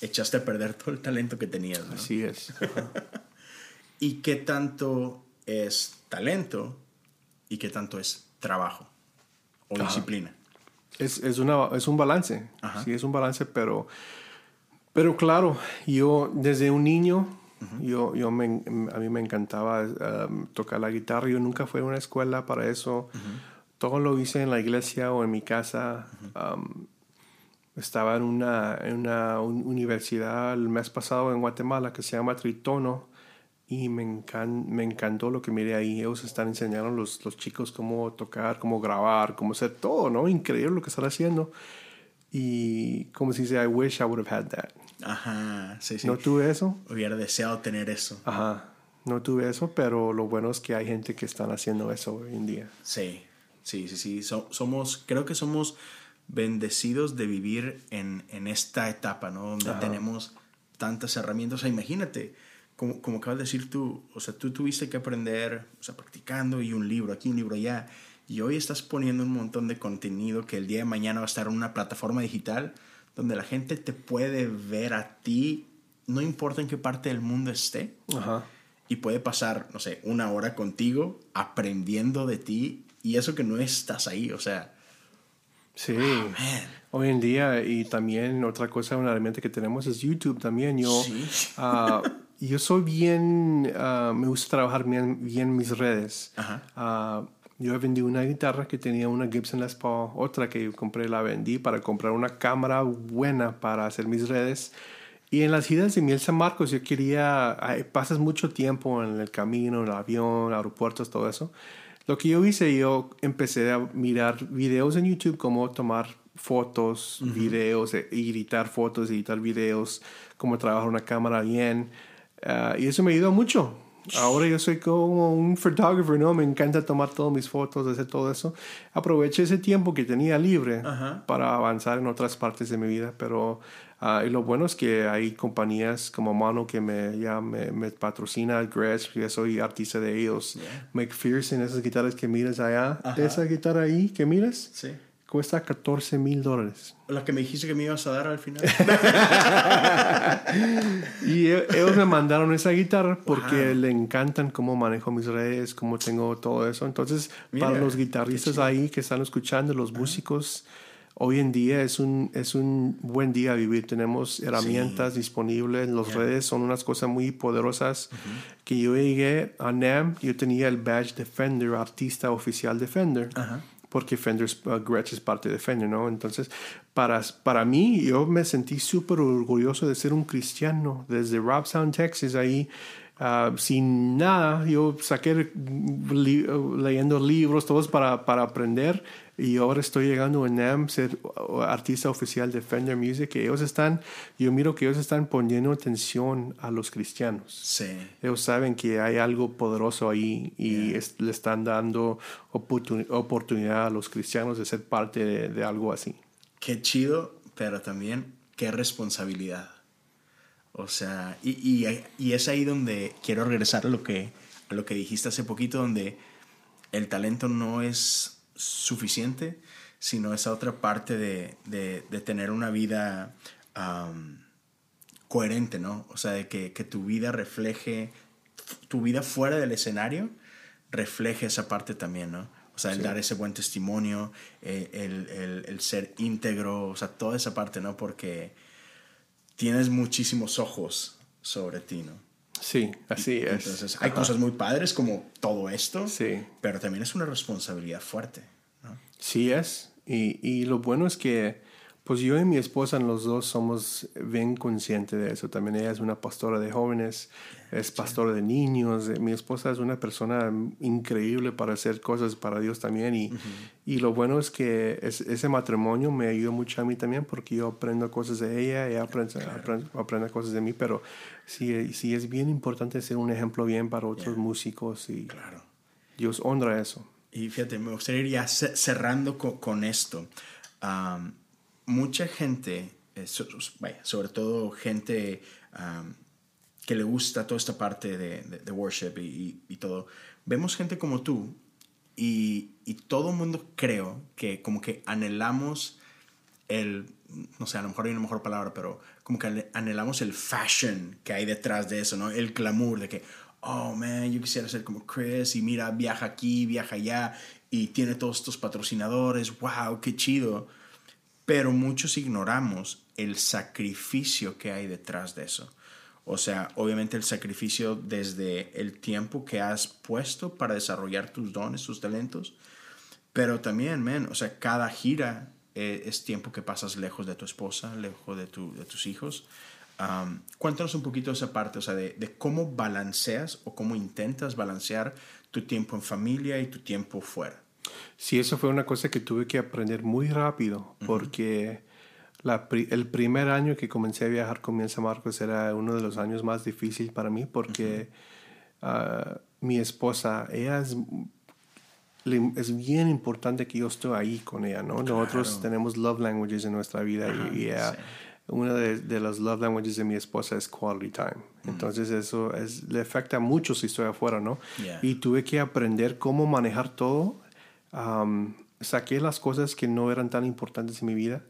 echaste a perder todo el talento que tenías. ¿no? Así es. ¿Y qué tanto es talento y qué tanto es trabajo o disciplina? Es, es, una, es un balance. Sí, es un balance, pero, pero claro, yo desde un niño, yo, yo me, a mí me encantaba um, tocar la guitarra. Yo nunca fui a una escuela para eso. Todo lo hice en la iglesia o en mi casa. Um, estaba en una, en una universidad el mes pasado en Guatemala que se llama Tritono y me, me encantó lo que miré ahí. Ellos están enseñando a los, los chicos cómo tocar, cómo grabar, cómo hacer todo, ¿no? Increíble lo que están haciendo. Y como si dice, I wish I would have had that. Ajá, sí, sí. ¿No tuve eso? Hubiera deseado tener eso. Ajá, no tuve eso, pero lo bueno es que hay gente que están haciendo eso hoy en día. Sí, sí, sí, sí. somos, creo que somos bendecidos de vivir en, en esta etapa, ¿no? Donde tenemos tantas herramientas. O sea, imagínate, como, como acabas de decir tú, o sea, tú tuviste que aprender, o sea, practicando y un libro aquí, un libro allá. Y hoy estás poniendo un montón de contenido que el día de mañana va a estar en una plataforma digital donde la gente te puede ver a ti, no importa en qué parte del mundo esté. Ajá. Y puede pasar, no sé, una hora contigo aprendiendo de ti y eso que no estás ahí, o sea, Sí. Hoy en día, y también otra cosa, una herramienta que tenemos es YouTube también. Yo, ah, yo soy bien, uh, me gusta trabajar bien, bien mis redes. Uh, yo vendí una guitarra que tenía una Gibson Les Paul, otra que compré la vendí para comprar una cámara buena para hacer mis redes. Y en las giras de Miel San Marcos yo quería, pasas mucho tiempo en el camino, en el avión, aeropuertos, todo eso. Lo que yo hice, yo empecé a mirar videos en YouTube, cómo tomar fotos, videos, e editar fotos, editar videos, cómo trabajar una cámara bien. Ah, y eso me ayudó mucho. Ahora yo soy como un photographer, ¿no? Me encanta tomar todas mis fotos, hacer todo eso. Aproveché ese tiempo que tenía libre para avanzar en otras partes de mi vida, pero uh, y lo bueno es que hay compañías como Mano que me, ya me, me patrocina, Gretsch, yo soy artista de ellos. McPherson, esas guitarras que miras allá, esa guitarra ahí que miras. Sí cuesta 14 mil dólares. La que me dijiste que me ibas a dar al final. y e, ellos me mandaron esa guitarra porque le encantan cómo manejo mis redes, cómo tengo todo eso. Entonces, para los guitarristas ahí que están escuchando, los músicos, hoy en día es un, es un buen día vivir. Tenemos herramientas disponibles. Las redes son unas cosas muy poderosas. Que yo llegué a NAM, yo tenía el badge Defender, artista oficial Defender. Ajá porque Fender, uh, Gretsch es parte de Fender, ¿no? Entonces, para, para mí, yo me sentí súper orgulloso de ser un cristiano. Desde Robstown, Texas, ahí, uh, sin nada, yo saqué leyendo libros, todos para, para aprender y ahora estoy llegando a NAM, ser artista oficial de Fender Music, ellos están, yo miro que ellos están poniendo atención a los cristianos. Sí. Ellos saben que hay algo poderoso ahí y le están dando oportunidad a los cristianos de ser parte de, algo así. Qué chido, pero también qué responsabilidad. O sea, y, y, y, es ahí donde quiero regresar a lo que, a lo que dijiste hace poquito, donde el talento no es suficiente, sino esa otra parte de, de, tener una vida coherente, ¿no? O sea, de que, que, tu vida refleje, tu vida fuera del escenario, refleje esa parte también, ¿no? O sea, el dar ese buen testimonio, eh, el, el, el, ser íntegro, o sea, toda esa parte, ¿no? Porque tienes muchísimos ojos sobre ti, ¿no? Sí, así es. Entonces, hay cosas muy padres como todo esto, sí. pero también es una responsabilidad fuerte. Sí es. Y, y, lo bueno es que Pues yo y mi esposa, los dos somos bien conscientes de eso. También ella es una pastora de jóvenes, es pastora de niños. Mi esposa es una persona increíble para hacer cosas para Dios también. Y, y lo bueno es que ese matrimonio me ayudó mucho a mí también porque yo aprendo cosas de ella, ella aprende, aprende, cosas de mí. Pero sí, sí es bien importante ser un ejemplo bien para otros músicos y claro. Dios honra eso. Y fíjate, me gustaría ir ya cerrando con, esto mucha gente, eh, sobre todo gente que le gusta toda esta parte de, worship y, y, todo, vemos gente como tú y, y todo el mundo creo que como que anhelamos el, no sé, a lo mejor hay una mejor palabra, pero como que anhelamos el fashion que hay detrás de eso, ¿no? El glamour de que, oh man, yo quisiera ser como Chris y mira, viaja aquí, viaja allá y tiene todos estos patrocinadores, wow, qué chido pero muchos ignoramos el sacrificio que hay detrás de eso. O sea, obviamente el sacrificio desde el tiempo que has puesto para desarrollar tus dones, tus talentos, pero también, men, o sea, cada gira eh, es tiempo que pasas lejos de tu esposa, lejos de, de tus hijos. Cuéntanos un poquito esa parte, o sea, de, de, cómo balanceas o cómo intentas balancear tu tiempo en familia y tu tiempo fuera. Sí, eso fue una cosa que tuve que aprender muy rápido, porque la, el primer año que comencé a viajar con mi San Marcos era uno de los años más difíciles para mí, porque ah, mi esposa, ella es, es, bien importante que yo esté ahí con ella, ¿no? Nosotros tenemos love languages en nuestra vida y ella... Una de, de, los love languages de mi esposa es quality time. Entonces eso es, le afecta mucho si estoy afuera, ¿no? Y tuve que aprender cómo manejar todo saqué las cosas que no eran tan importantes en mi vida.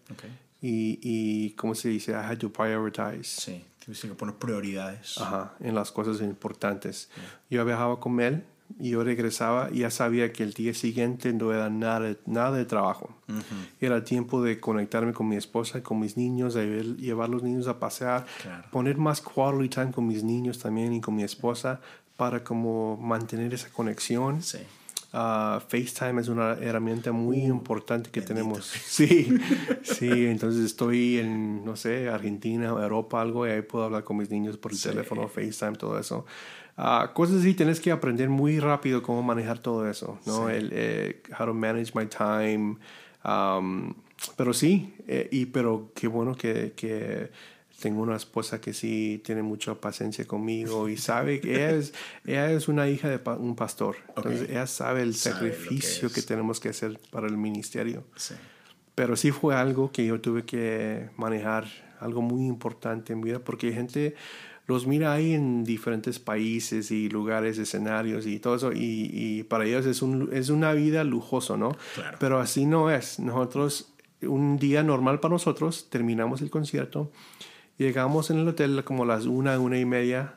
Y, y, ¿cómo se dice? I had to prioritize. Sí, tuviste que poner prioridades. Ajá, en las cosas importantes. Yo viajaba con él y yo regresaba y ya sabía que el día siguiente no era nada, nada de trabajo. Era tiempo de conectarme con mi esposa, con mis niños, de llevar los niños a pasear, poner más quality time con mis niños también y con mi esposa para como mantener esa conexión. Sí. Uh, FaceTime es una herramienta muy uh, importante que tenemos. Sí, sí, entonces estoy en, no sé, Argentina, o Europa, algo, y ahí puedo hablar con mis niños por el teléfono, FaceTime, todo eso. Uh, cosas así, tienes que aprender muy rápido cómo manejar todo eso, ¿no? El, eh, how to manage my time. Um, pero sí, eh, y pero qué bueno que, que tengo una esposa que sí tiene mucha paciencia conmigo y sabe que ella es, ella es una hija de un pastor. Entonces ella sabe el sacrificio que, tenemos que hacer para el ministerio. Pero sí fue algo que yo tuve que manejar, algo muy importante en mi vida, porque gente los mira ahí en diferentes países y lugares, escenarios y todo eso, y, y para ellos es, un, es una vida lujoso, ¿no? Pero así no es. Nosotros, un día normal para nosotros, terminamos el concierto Llegamos en el hotel como las una, una y media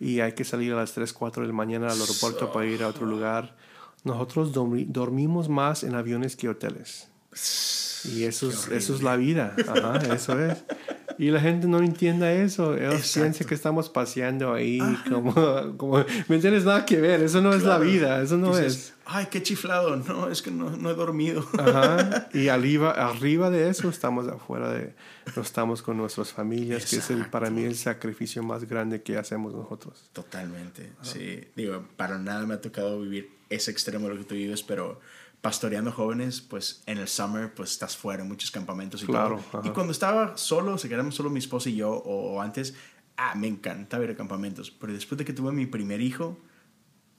y hay que salir a las 3, 4 de la mañana al aeropuerto para ir a otro lugar. Nosotros dormimos más en aviones que hoteles. Y eso es, eso es la vida. Ajá, eso es. Y la gente no entiende eso. Ellos piensan que estamos paseando ahí como, como... ¿Me entiendes? Nada que ver. Eso no es la vida. Eso no es... Ay, qué chiflado. No, es que no, no he dormido. Ajá. Y arriba, arriba de eso estamos afuera de... No estamos con nuestras familias, que es el, para mí el sacrificio más grande que hacemos nosotros. Totalmente. Sí. Digo, para nada me ha tocado vivir ese extremo de lo que tú vives, pero pastoreando jóvenes, pues en el summer, pues estás fuera, en muchos campamentos y claro, todo. Y cuando estaba solo, se quedamos solo mi esposa y yo, o, antes, ah, me encantaba ir a campamentos. Pero después de que tuve mi primer hijo,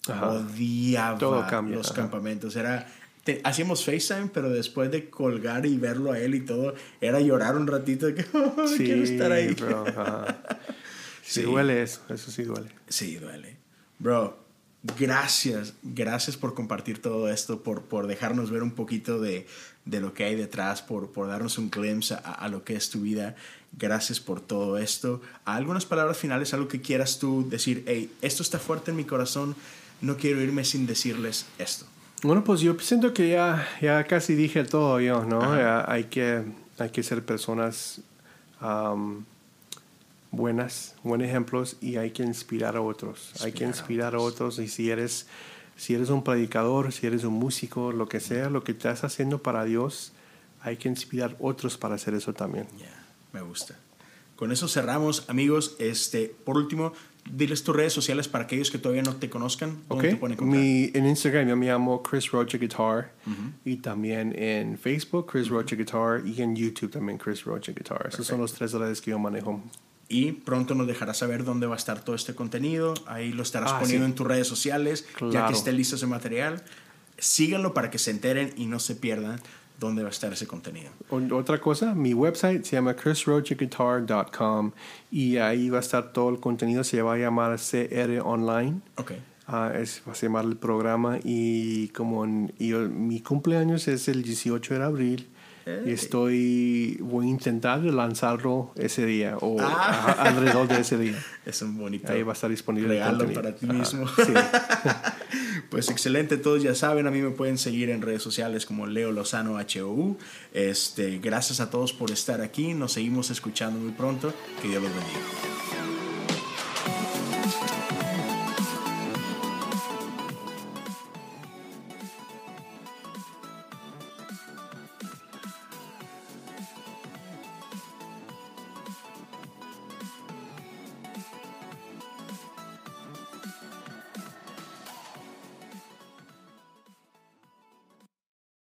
odiaba los campamentos. Era, hacíamos FaceTime, pero después de colgar y verlo a él y todo, era llorar un ratito de que sí, quiero estar ahí. sí, duele eso, eso sí duele. Sí, duele. Bro, gracias, gracias por compartir todo esto, por, por dejarnos ver un poquito de, de lo que hay detrás, por, por darnos un glimpse a, lo que es tu vida. Gracias por todo esto. Algunas palabras finales, algo que quieras tú decir, hey, esto está fuerte en mi corazón, no quiero irme sin decirles esto. Bueno, pues yo siento que ya, ya casi dije todo yo, ¿no? hay, que, hay que ser personas buenas, buenos ejemplos y hay que inspirar a otros. hay que inspirar a otros y si eres, si eres un predicador, si eres un músico, lo que sea, lo que estás haciendo para Dios, hay que inspirar otros para hacer eso también. Ya, me gusta. Con eso cerramos, amigos. Este, por último, diles tus redes sociales para aquellos que todavía no te conozcan. ¿Dónde Okay. te pueden? Mi, en Instagram yo me llamo Chris Rocha Guitar y también en Facebook Chris Rocha Guitar y en YouTube también Chris Rocha Guitar. Esos son los tres redes que yo manejo. Y pronto nos dejarás saber dónde va a estar todo este contenido. Ahí lo estarás Ah, poniendo sí. en tus redes sociales, ya que esté listo ese material. Síganlo para que se enteren y no se pierdan dónde va a estar ese contenido. Otra cosa, mi website se llama chrisrochaguitar.com y ahí va a estar todo el contenido. Se va a llamar CR Online. Ok. Ah, es, va a llamar el programa y como en- y mi cumpleaños es el 18 de abril y estoy voy a intentar lanzarlo ese día o Ah. a- alrededor de ese día. Es un bonito Ahí va a estar disponible regalo para ti Ajá, mismo. sí. Pues excelente, todos ya saben, a mí me pueden seguir en redes sociales como Leo Lozano HOU. Este, gracias a todos por estar aquí, nos seguimos escuchando muy pronto, que Dios los bendiga.